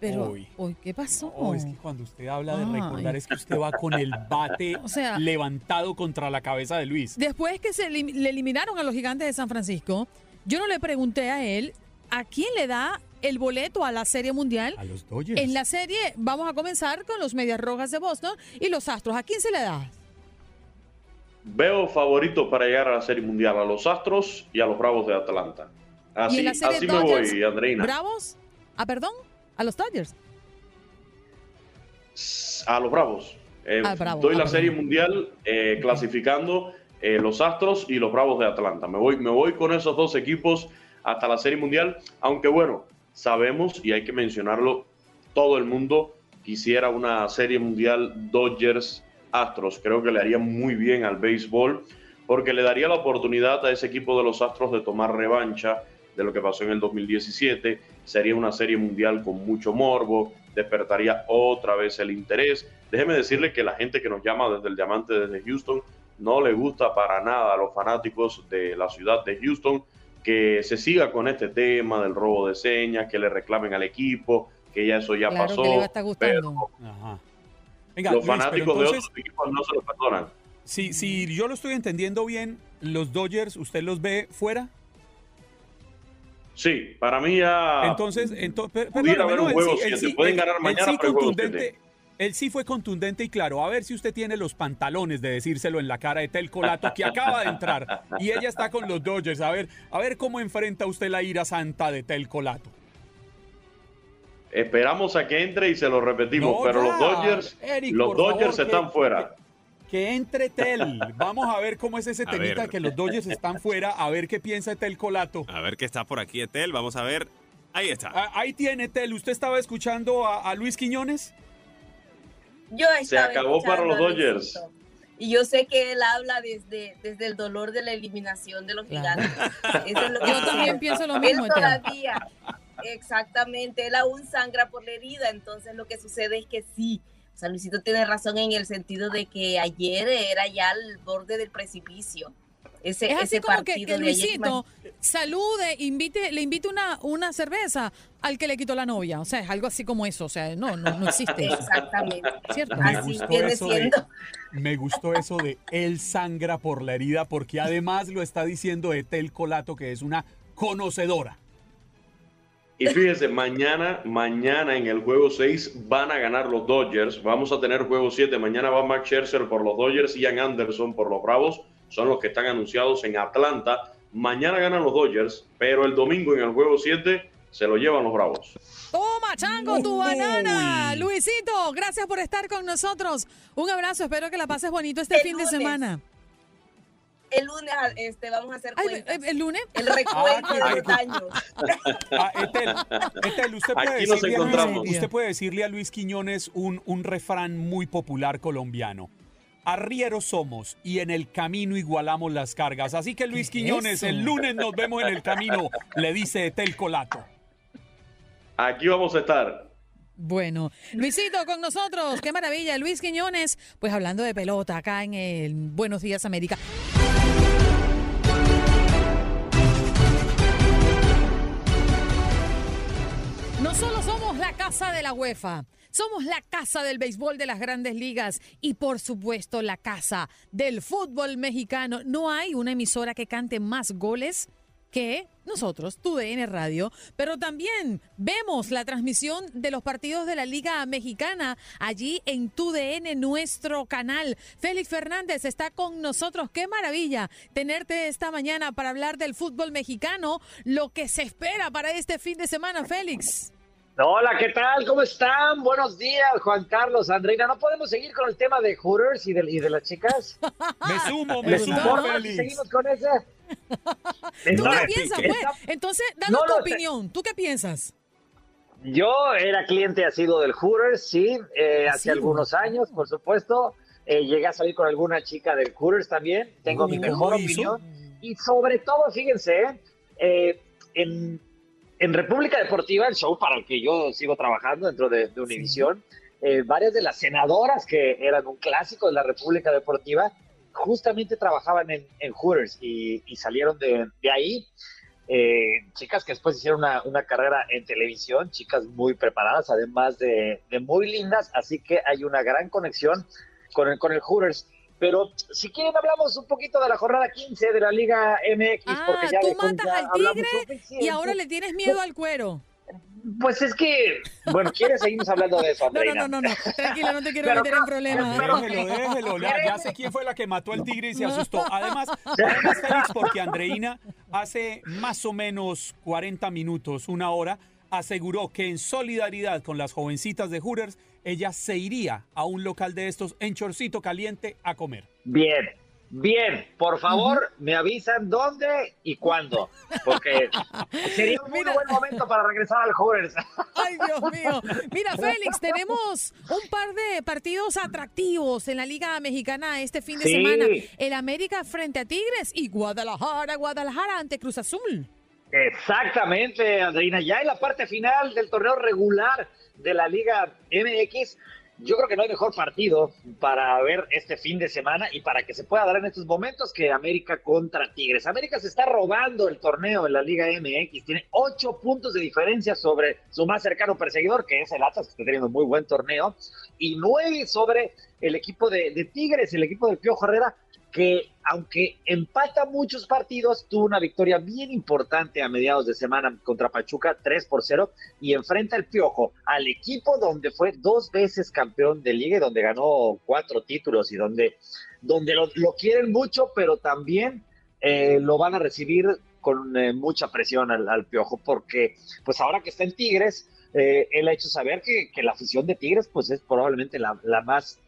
Pero, hoy, ¿qué pasó? es que cuando usted habla de recordar es que usted va con el bate levantado contra la cabeza de Luis. Después que se le eliminaron a los gigantes de San Francisco, yo no le pregunté a él a quién le da el boleto a la Serie Mundial. A los Dodgers. En la serie vamos a comenzar con los Medias Rojas de Boston y los Astros. ¿A quién se le da? Veo favorito para llegar a la Serie Mundial a los Astros y a los Bravos de Atlanta. Así, así me voy, Andreina. ¿Bravos? Ah, perdón. ¿A los Dodgers? A los Bravos. Eh, ah, doy la Serie Mundial eh, clasificando eh, los Astros y los Bravos de Atlanta. Me voy, me voy con esos dos equipos hasta la Serie Mundial, aunque bueno, sabemos y hay que mencionarlo, todo el mundo quisiera una Serie Mundial Dodgers Astros. Creo que le haría muy bien al béisbol porque le daría la oportunidad a ese equipo de los Astros de tomar revancha de lo que pasó en el 2017. Sería una serie mundial con mucho morbo, despertaría otra vez el interés. Déjeme decirle que la gente que nos llama desde el Diamante, desde Houston, no le gusta para nada a los fanáticos de la ciudad de Houston que se siga con este tema del robo de señas, que le reclamen al equipo, que ya eso ya pasó. Los fanáticos de otros equipos no se lo perdonan. Si, si yo lo estoy entendiendo bien, los Dodgers, ¿usted los ve fuera? Sí, para mí ya. Entonces, entonces pudiera haber un juego 7. Pueden ganar mañana, pero contundente, Él sí fue contundente y claro. A ver si usted tiene los pantalones de decírselo en la cara de Tel Colato, que acaba de entrar. Y ella está con los Dodgers. A ver, a ver cómo enfrenta usted la ira santa de Tel Colato. Esperamos a que entre y se lo repetimos, pero los Dodgers, los Dodgers están fuera que entre Tel. Vamos a ver cómo es ese temita que los Dodgers están fuera, a ver qué piensa Tel Colato. A ver qué está por aquí Tel, vamos a ver. Ahí está. Ah, ahí tiene Tel. ¿Usted estaba escuchando a, Luis Quiñones? Yo estaba Se acabó para los Dodgers. Y yo sé que él habla desde, desde el dolor de la eliminación de los gigantes. yo también pienso lo mismo. Él todavía, exactamente, él aún sangra por la herida, entonces lo que sucede es que sí, San Luisito tiene razón en el sentido de que ayer era ya al borde del precipicio. Ese, es así como que, Luisito, salude, invite, le invite una, una cerveza al que le quitó la novia. O sea, es algo así como eso. O sea, no, no, no existe. eso. Exactamente. ¿Cierto? Me Así gustó, viene eso de, siendo. me gustó eso de él sangra por la herida, porque además lo está diciendo Etel Colato, que es una conocedora. Y fíjense, mañana, mañana en el juego 6 van a ganar los Dodgers. Vamos a tener juego 7. Mañana va Max Scherzer por los Dodgers y Ian Anderson por los Bravos. Son los que están anunciados en Atlanta. Mañana ganan los Dodgers, pero el domingo en el juego 7 se lo llevan los Bravos. Toma, Chango, tu banana. Luisito, gracias por estar con nosotros. Un abrazo, espero que la pases bonito este El fin de semana. El lunes este, vamos a hacer Ay, cuentas. ¿El el lunes? el recuento Ah, de los daños. Ah, Etel, Etel, usted puede, Aquí nos decirle a Luis, encontramos. usted puede decirle a Luis Quiñones un, un refrán muy popular colombiano. Arrieros somos y en el camino igualamos las cargas. Así que Luis ¿Qué es Quiñones, el lunes nos vemos en el camino, le dice Etel Colato. Aquí vamos a estar. Bueno, Luisito con nosotros, qué maravilla. Luis Quiñones, pues hablando de pelota acá en el Buenos Días América. Solo somos la casa de la UEFA, somos la casa del béisbol de las grandes ligas y por supuesto la casa del fútbol mexicano. No hay una emisora que cante más goles que nosotros, TUDN Radio, pero también vemos la transmisión de los partidos de la Liga Mexicana allí en TUDN, nuestro canal. Félix Fernández está con nosotros. Qué maravilla tenerte esta mañana para hablar del fútbol mexicano, lo que se espera para este fin de semana, Félix. Hola, ¿qué tal? ¿Cómo están? Buenos días, Juan Carlos, Andreina. ¿No podemos seguir con el tema de Hooters y de, y de las chicas? Me sumo, me ¿Les sumo, Félix. seguimos con ese? ¿Tú qué piensas, pues? Entonces, danos No, tu no, opinión. ¿Tú qué piensas? Yo era cliente asiduo del Hooters, sí, eh, hace Asiduo. algunos años, por supuesto. Eh, llegué a salir con alguna chica del Hooters también. Tengo mi ¿Y mejor opinión. Y sobre todo, fíjense. Eh, en, en República Deportiva, el show para el que yo sigo trabajando dentro de, de Univisión, eh, varias de las senadoras que eran un clásico de la República Deportiva, justamente trabajaban en, en Hooters y, y salieron de, de ahí. Eh, chicas que después hicieron una, una carrera en televisión, chicas muy preparadas, además de, de muy lindas, así que hay una gran conexión con el, con el Hooters. Pero si quieren hablamos un poquito de la jornada 15 de la Liga MX, Ah, porque ya tú matas al tigre y ahora le tienes miedo al cuero. Pues es que, bueno, ¿quieres seguimos hablando de eso, No, no, Andreina? no, no, no. Tranquila, no te quiero Pero meter en problemas. ¿eh? Déjelo, déjelo. Ya, ya sé quién fue la que mató al tigre y se asustó. Además, además, Félix, porque Andreina hace más o menos 40 minutos, una hora, aseguró que en solidaridad con las jovencitas de Hooters, ella se iría a un local de estos en Chorcito Caliente a comer. Bien, bien. Por favor, me avisan dónde y cuándo, porque sería un muy Mira. buen momento para regresar al Hooters. Ay, Dios mío. Mira, Félix, tenemos un par de partidos atractivos en la Liga Mexicana este fin de Sí. semana. El América frente a Tigres y Guadalajara, Guadalajara ante Cruz Azul. Exactamente, Andreina. Ya en la parte final del torneo regular de la Liga MX, yo creo que no hay mejor partido para ver este fin de semana y para que se pueda dar en estos momentos que América contra Tigres. América se está robando el torneo en la Liga MX, tiene ocho puntos de diferencia sobre su más cercano perseguidor, que es el Atlas, que está teniendo un muy buen torneo, y nueve sobre el equipo de, Tigres, el equipo del Piojo Herrera, que aunque empata muchos partidos, tuvo una victoria bien importante a mediados de semana contra Pachuca, 3 por 0, y enfrenta el Piojo al equipo donde fue dos veces campeón de liga y donde ganó cuatro títulos y donde, donde lo, lo quieren mucho, pero también eh, lo van a recibir con eh, mucha presión al, Piojo, porque pues ahora que está en Tigres, eh, él ha hecho saber que, que la afición de Tigres pues es probablemente la, la más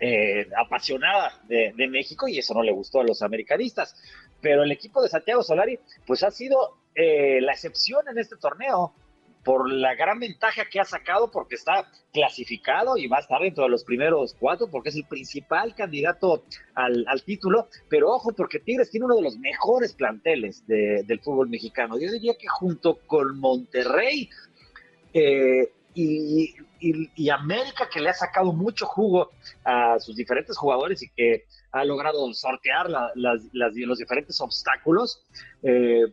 eh, apasionada de, México y eso no le gustó a los americanistas. Pero el equipo de Santiago Solari, pues ha sido eh, la excepción en este torneo por la gran ventaja que ha sacado porque está clasificado y va a estar dentro de los primeros cuatro porque es el principal candidato al, al título. Pero ojo, porque Tigres tiene uno de los mejores planteles de- del fútbol mexicano. Yo diría que junto con Monterrey eh, y, y- y América, que le ha sacado mucho jugo a sus diferentes jugadores y que ha logrado sortear la- las- las- los diferentes obstáculos, eh,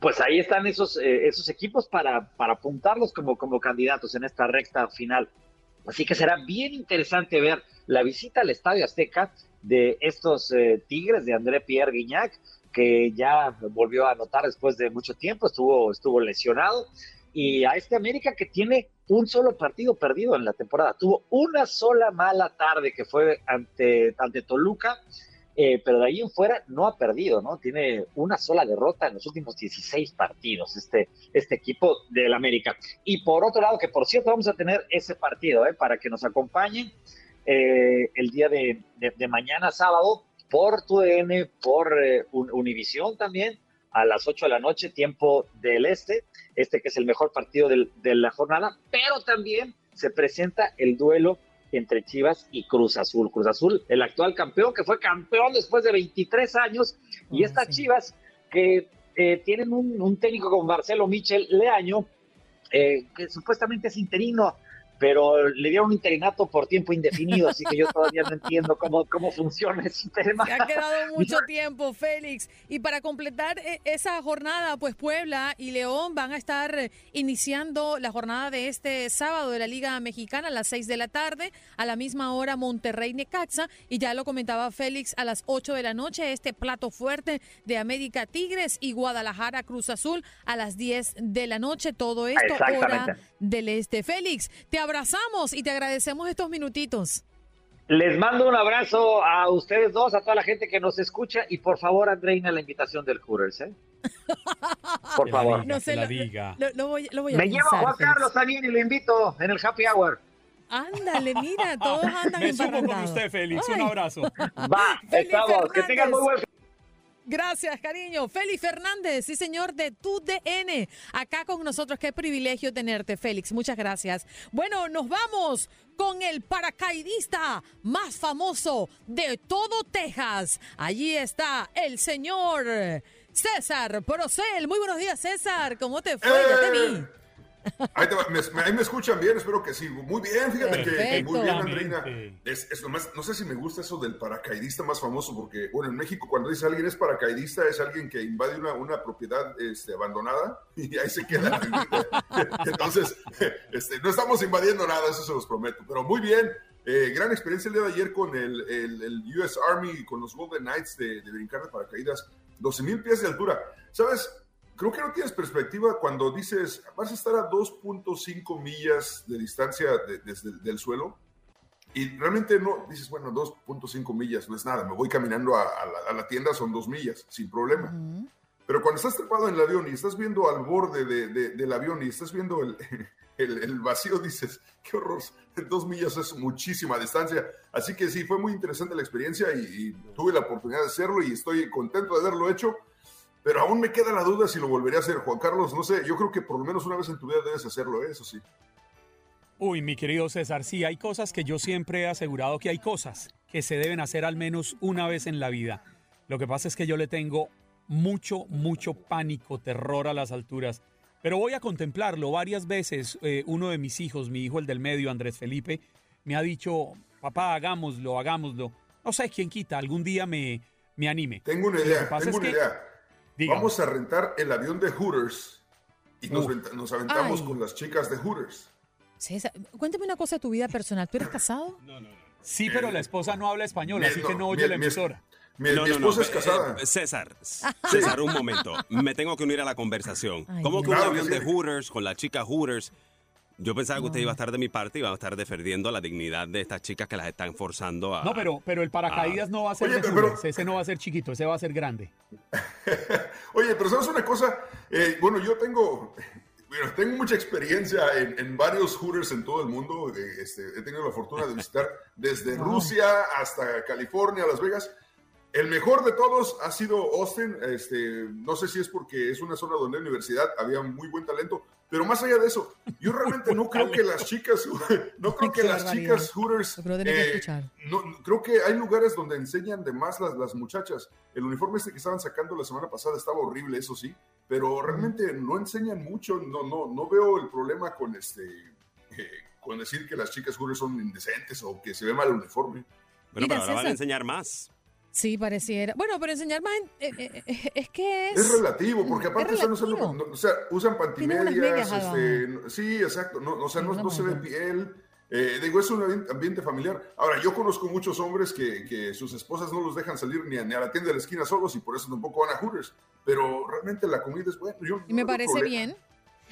pues ahí están esos, eh, esos equipos para, para apuntarlos como, como candidatos en esta recta final. Así que será bien interesante ver la visita al Estadio Azteca de estos eh, Tigres de André Pierre Guignac, que ya volvió a anotar después de mucho tiempo, estuvo, estuvo lesionado, y a este América que tiene un solo partido perdido en la temporada. Tuvo una sola mala tarde que fue ante, ante Toluca, eh, pero de ahí en fuera no ha perdido, ¿no? Tiene una sola derrota en los últimos 16 partidos este, este equipo del América. Y por otro lado, que por cierto vamos a tener ese partido, ¿eh? Para que nos acompañen eh, el día de, mañana sábado por TUDN, por eh, Univisión también, a las 8 de la noche, tiempo del este, este que es el mejor partido de la jornada, pero también se presenta el duelo entre Chivas y Cruz Azul. Cruz Azul, el actual campeón, que fue campeón después de 23 años, y oh, estas Chivas que eh, tienen un, técnico como Marcelo Michel Leaño, eh, que supuestamente es interino, pero le dieron un interinato por tiempo indefinido, así que yo todavía no entiendo cómo, cómo funciona ese tema. Se ha quedado mucho tiempo, Félix. Y para completar eh, esa jornada, pues Puebla y León van a estar iniciando la jornada de este sábado de la Liga Mexicana a las 6 de la tarde, a la misma hora Monterrey Necaxa, y ya lo comentaba Félix a las 8 de la noche, este plato fuerte de América Tigres y Guadalajara Cruz Azul a las 10 de la noche, todo esto hora del Este. Félix, te abrazamos y te agradecemos estos minutitos. Les mando un abrazo a ustedes dos, a toda la gente que nos escucha y por favor, Andreina, la invitación del Hooters, ¿eh? Por favor. no se la diga. Lo, voy, a Me llevo a Juan Carlos también y lo invito en el Happy Hour. Ándale, mira, todos andan Me sumo con usted, Félix. Un abrazo. Va, estamos. Que tengan muy buen Gracias, cariño. Félix Fernández, sí, señor, de tu DN. Acá con nosotros. Qué privilegio tenerte, Félix. Muchas gracias. Bueno, nos vamos con el paracaidista más famoso de todo Texas. Allí está el señor César Procel. Muy buenos días, César. ¿Cómo te fue? Ya te vi. Eh, Ahí, me, escuchan bien, espero que sí. Muy bien, fíjate que, muy bien, Andreina. Es, no sé si me gusta eso del paracaidista más famoso, porque, bueno, en México cuando dice alguien es paracaidista, es alguien que invade una, una propiedad este, abandonada y ahí se queda. Entonces, este, no estamos invadiendo nada, eso se los prometo. Pero muy bien, eh, gran experiencia el día de ayer con el, el, US Army, con los Golden Knights de, de brincar de paracaídas, 12 mil pies de altura. ¿Sabes? Creo que no tienes perspectiva cuando dices, vas a estar a 2.5 millas de distancia desde el suelo y realmente no, dices, bueno, 2.5 millas no es nada, me voy caminando a, la, tienda, son dos millas, sin problema. Pero cuando estás trepado en el avión y estás viendo al borde del avión y estás viendo el, el, vacío, dices, qué horror, dos millas es muchísima distancia. Así que sí, fue muy interesante la experiencia y tuve la oportunidad de hacerlo y estoy contento de haberlo hecho pero aún me queda la duda si lo volvería a hacer. Juan Carlos, no sé, yo creo que por lo menos una vez en tu vida debes hacerlo, ¿eh? eso sí. Uy, mi querido César, sí, hay cosas que yo siempre he asegurado que hay cosas que se deben hacer al menos una vez en la vida. Lo que pasa es que yo le tengo mucho, mucho pánico, terror a las alturas. Pero voy a contemplarlo. Varias veces eh, uno de mis hijos, mi hijo el del medio, Andrés Felipe, me ha dicho, papá, hagámoslo, hagámoslo. No sé quién quita, algún día me, me anime. Tengo una idea, tengo una idea Vamos a rentar el avión de Hooters y nos, aventamos con las chicas de Hooters. César, cuéntame una cosa de tu vida personal. ¿Tú eres casado? No, no, no. Sí, pero la esposa no habla español, así que no oye la emisora. Mi, esposa es casada. Eh, César, César, un momento. Me tengo que unir a la conversación. ¿Cómo que un avión de Hooters con la chica Hooters yo pensaba que usted iba a estar de mi parte y iba a estar defendiendo la dignidad de estas chicas que las están forzando a. No, pero, pero el paracaídas no va a ser ese no va a ser chiquito, ese va a ser grande. Oye, pero sabes una cosa, eh, bueno, yo tengo, bueno, tengo mucha experiencia en, varios Hooters en todo el mundo. Eh, este, he tenido la fortuna de visitar desde Rusia hasta California, Las Vegas. El mejor de todos ha sido Austin. Este, no sé si es porque es una zona donde la universidad había muy buen talento, pero más allá de eso, yo realmente no creo que las chicas, no creo que las chicas Hooters, eh, no, creo que hay lugares donde enseñan de más las, las muchachas. El uniforme este que estaban sacando la semana pasada estaba horrible, eso sí, pero realmente no enseñan mucho. No, no, no veo el problema con este, eh, con decir que las chicas Hooters son indecentes o que se ve mal el uniforme. Bueno, pero ahora van a enseñar más. Sí, pareciera. Bueno, pero enseñar más eh, eh, eh, es que es... Es relativo, porque aparte están usando, o sea, usan pantimedias, este, sí, exacto, no, o sea, no, se ve piel. digo, es un ambiente familiar. Ahora, yo conozco muchos hombres que, que sus esposas no los dejan salir ni a, ni a, la tienda de la esquina solos y por eso tampoco van a Hooters. Pero realmente la comida es buena. Yo, y me parece bien.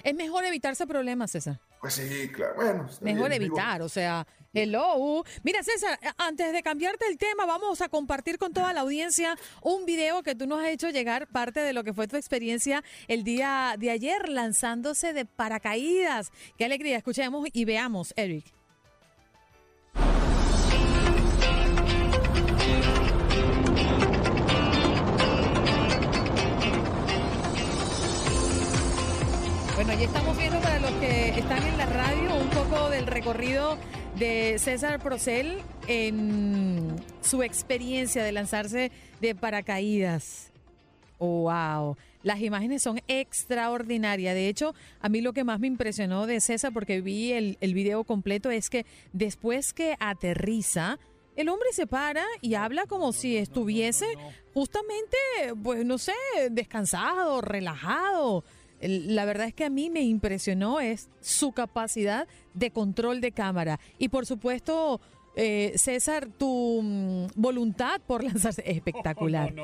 Es mejor evitarse problemas, César. Pues sí, claro. Bueno, mejor evitar, o sea, hello. Mira, César, antes de cambiarte el tema, vamos a compartir con toda la audiencia un video que tú nos has hecho llegar, parte de lo que fue tu experiencia el día de ayer lanzándose de paracaídas. Qué alegría, escuchemos y veamos, Eric. Ahí estamos viendo para los que están en la radio un poco del recorrido de César Procel en su experiencia de lanzarse de paracaídas. ¡Wow! Las imágenes son extraordinarias. De hecho, a mí lo que más me impresionó de César, porque vi el, el video completo, es que después que aterriza, el hombre se para y habla como si estuviese justamente, pues no sé, descansado, relajado la verdad es que a mí me impresionó es su capacidad de control de cámara. Y por supuesto, eh, César, tu mm, voluntad por lanzarse es espectacular.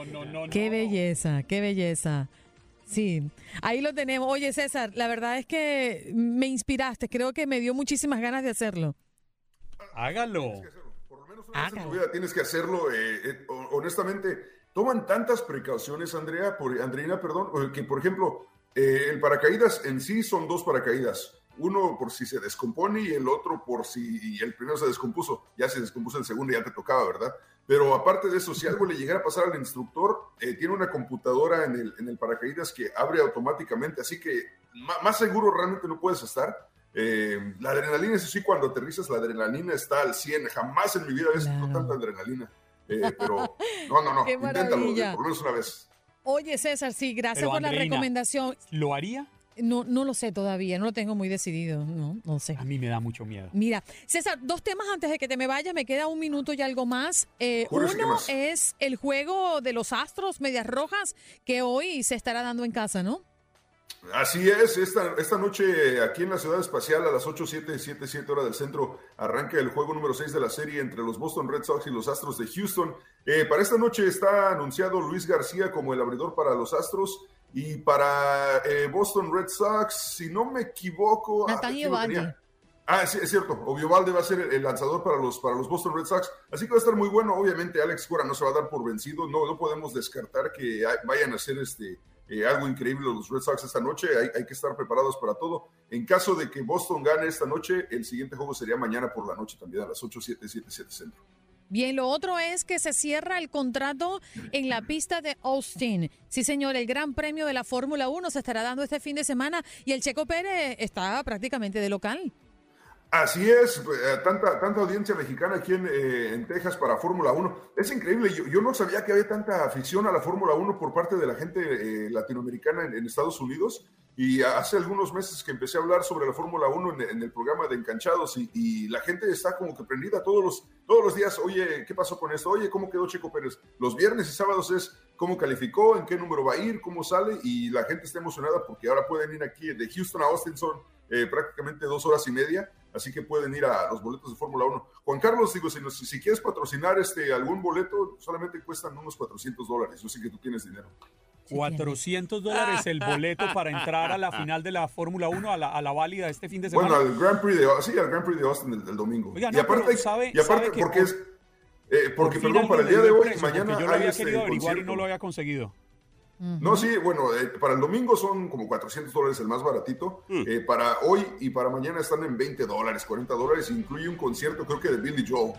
qué belleza, qué belleza. Sí, ahí lo tenemos. Oye, César, la verdad es que me inspiraste. Creo que me dio muchísimas ganas de hacerlo. Hágalo. Por lo menos una vez en tu vida tienes que hacerlo. Eh, eh, honestamente, toman tantas precauciones, Andrea, por, Andreina, perdón, que por ejemplo, eh, el paracaídas en sí son dos paracaídas. Uno por si se descompone y el otro por si el primero se descompuso. Ya se descompuso el segundo ya te tocaba, ¿verdad? Pero aparte de eso, si algo le llegara a pasar al instructor, eh, tiene una computadora en el, en el, paracaídas que abre automáticamente, así que más seguro realmente no puedes estar. Eh, la adrenalina, eso sí, cuando aterrizas, la adrenalina está al 100. Jamás en mi vida he visto tanta adrenalina. pero no, no, no, inténtalo, por lo menos una vez. Oye, César, sí, gracias por la recomendación. ¿Lo haría? No, no lo sé todavía, no lo tengo muy decidido, no, no sé. A mí me da mucho miedo. Mira, César, dos temas antes de que te me vayas, me queda un minuto y algo más. Eh, uno es el juego de los Astros Medias Rojas que hoy se estará dando en casa, ¿no? Así es, esta, esta noche aquí en la Ciudad Espacial a las 8, 7, 7, 7 horas del centro arranca el juego número 6 de la serie entre los Boston Red Sox y los Astros de Houston. Eh, para esta noche está anunciado Luis García como el abridor para los Astros y para eh, Boston Red Sox, si no me equivoco... Ah, ah, sí, es cierto. Obvio Valde va a ser el lanzador para los, para los Boston Red Sox. Así que va a estar muy bueno. Obviamente, Alex Cora no se va a dar por vencido. No, no podemos descartar que vayan a ser este, algo increíble los Red Sox esta noche, hay, que estar preparados para todo. En caso de que Boston gane esta noche, el siguiente juego sería mañana por la noche también a las 8, 7, 7, 7 centro. Bien, lo otro es que se cierra el contrato en la pista de Austin. Sí, señor, el Gran Premio de la Fórmula 1 se estará dando este fin de semana y el Checo Pérez está prácticamente de local. Así es, eh, tanta, tanta audiencia mexicana aquí en, eh, en Texas para Fórmula 1. Es increíble, yo, yo, no sabía que había tanta afición a la Fórmula 1 por parte de la gente eh, latinoamericana en, Estados Unidos. Y hace algunos meses que empecé a hablar sobre la Fórmula 1 en, el programa de Encanchados y, y, la gente está como que prendida todos los, todos los días. Oye, ¿qué pasó con esto? Oye, ¿cómo quedó Checo Pérez? Los viernes y sábados es cómo calificó, en qué número va a ir, cómo sale y la gente está emocionada porque ahora pueden ir aquí de Houston a Austin, son prácticamente dos horas y media así que pueden ir a los boletos de Fórmula 1. Juan Carlos, digo, si, si, quieres patrocinar este, algún boleto, solamente cuestan unos 400 dólares. Yo sé que tú tienes dinero. 400 dólares el boleto para entrar a la final de la Fórmula 1, a la, a la válida este fin de semana. Bueno, al Grand Prix de, sí, al Grand Prix de Austin el, domingo. y aparte, sabe, y aparte porque es... Eh, porque, perdón, para el día de hoy, mañana... Yo lo había querido averiguar y no lo había conseguido. No, sí, bueno, eh, para el domingo son como 400 dólares el más baratito. Mm. Eh, para hoy y para mañana están en 20 dólares, 40 dólares. Incluye un concierto, creo que de Billy Joel.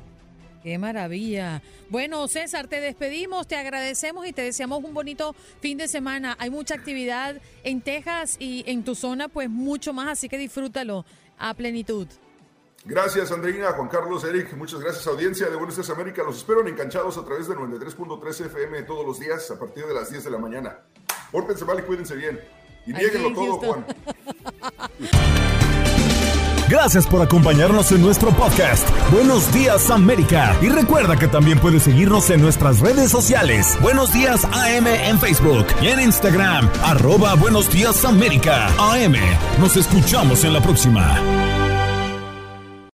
Qué maravilla. Bueno, César, te despedimos, te agradecemos y te deseamos un bonito fin de semana. Hay mucha actividad en Texas y en tu zona, pues mucho más, así que disfrútalo a plenitud. Gracias, Andreina, Juan Carlos, Eric. Muchas gracias, audiencia de Buenos Días América. Los espero en Enganchados a través de 93.3 FM todos los días a partir de las 10 de la mañana. Pórtense mal y cuídense bien. Y nieguenlo todo, Juan. Gracias por acompañarnos en nuestro podcast. Buenos días América. Y recuerda que también puedes seguirnos en nuestras redes sociales. Buenos días AM en Facebook y en Instagram. Arroba Buenos días América. AM. Nos escuchamos en la próxima.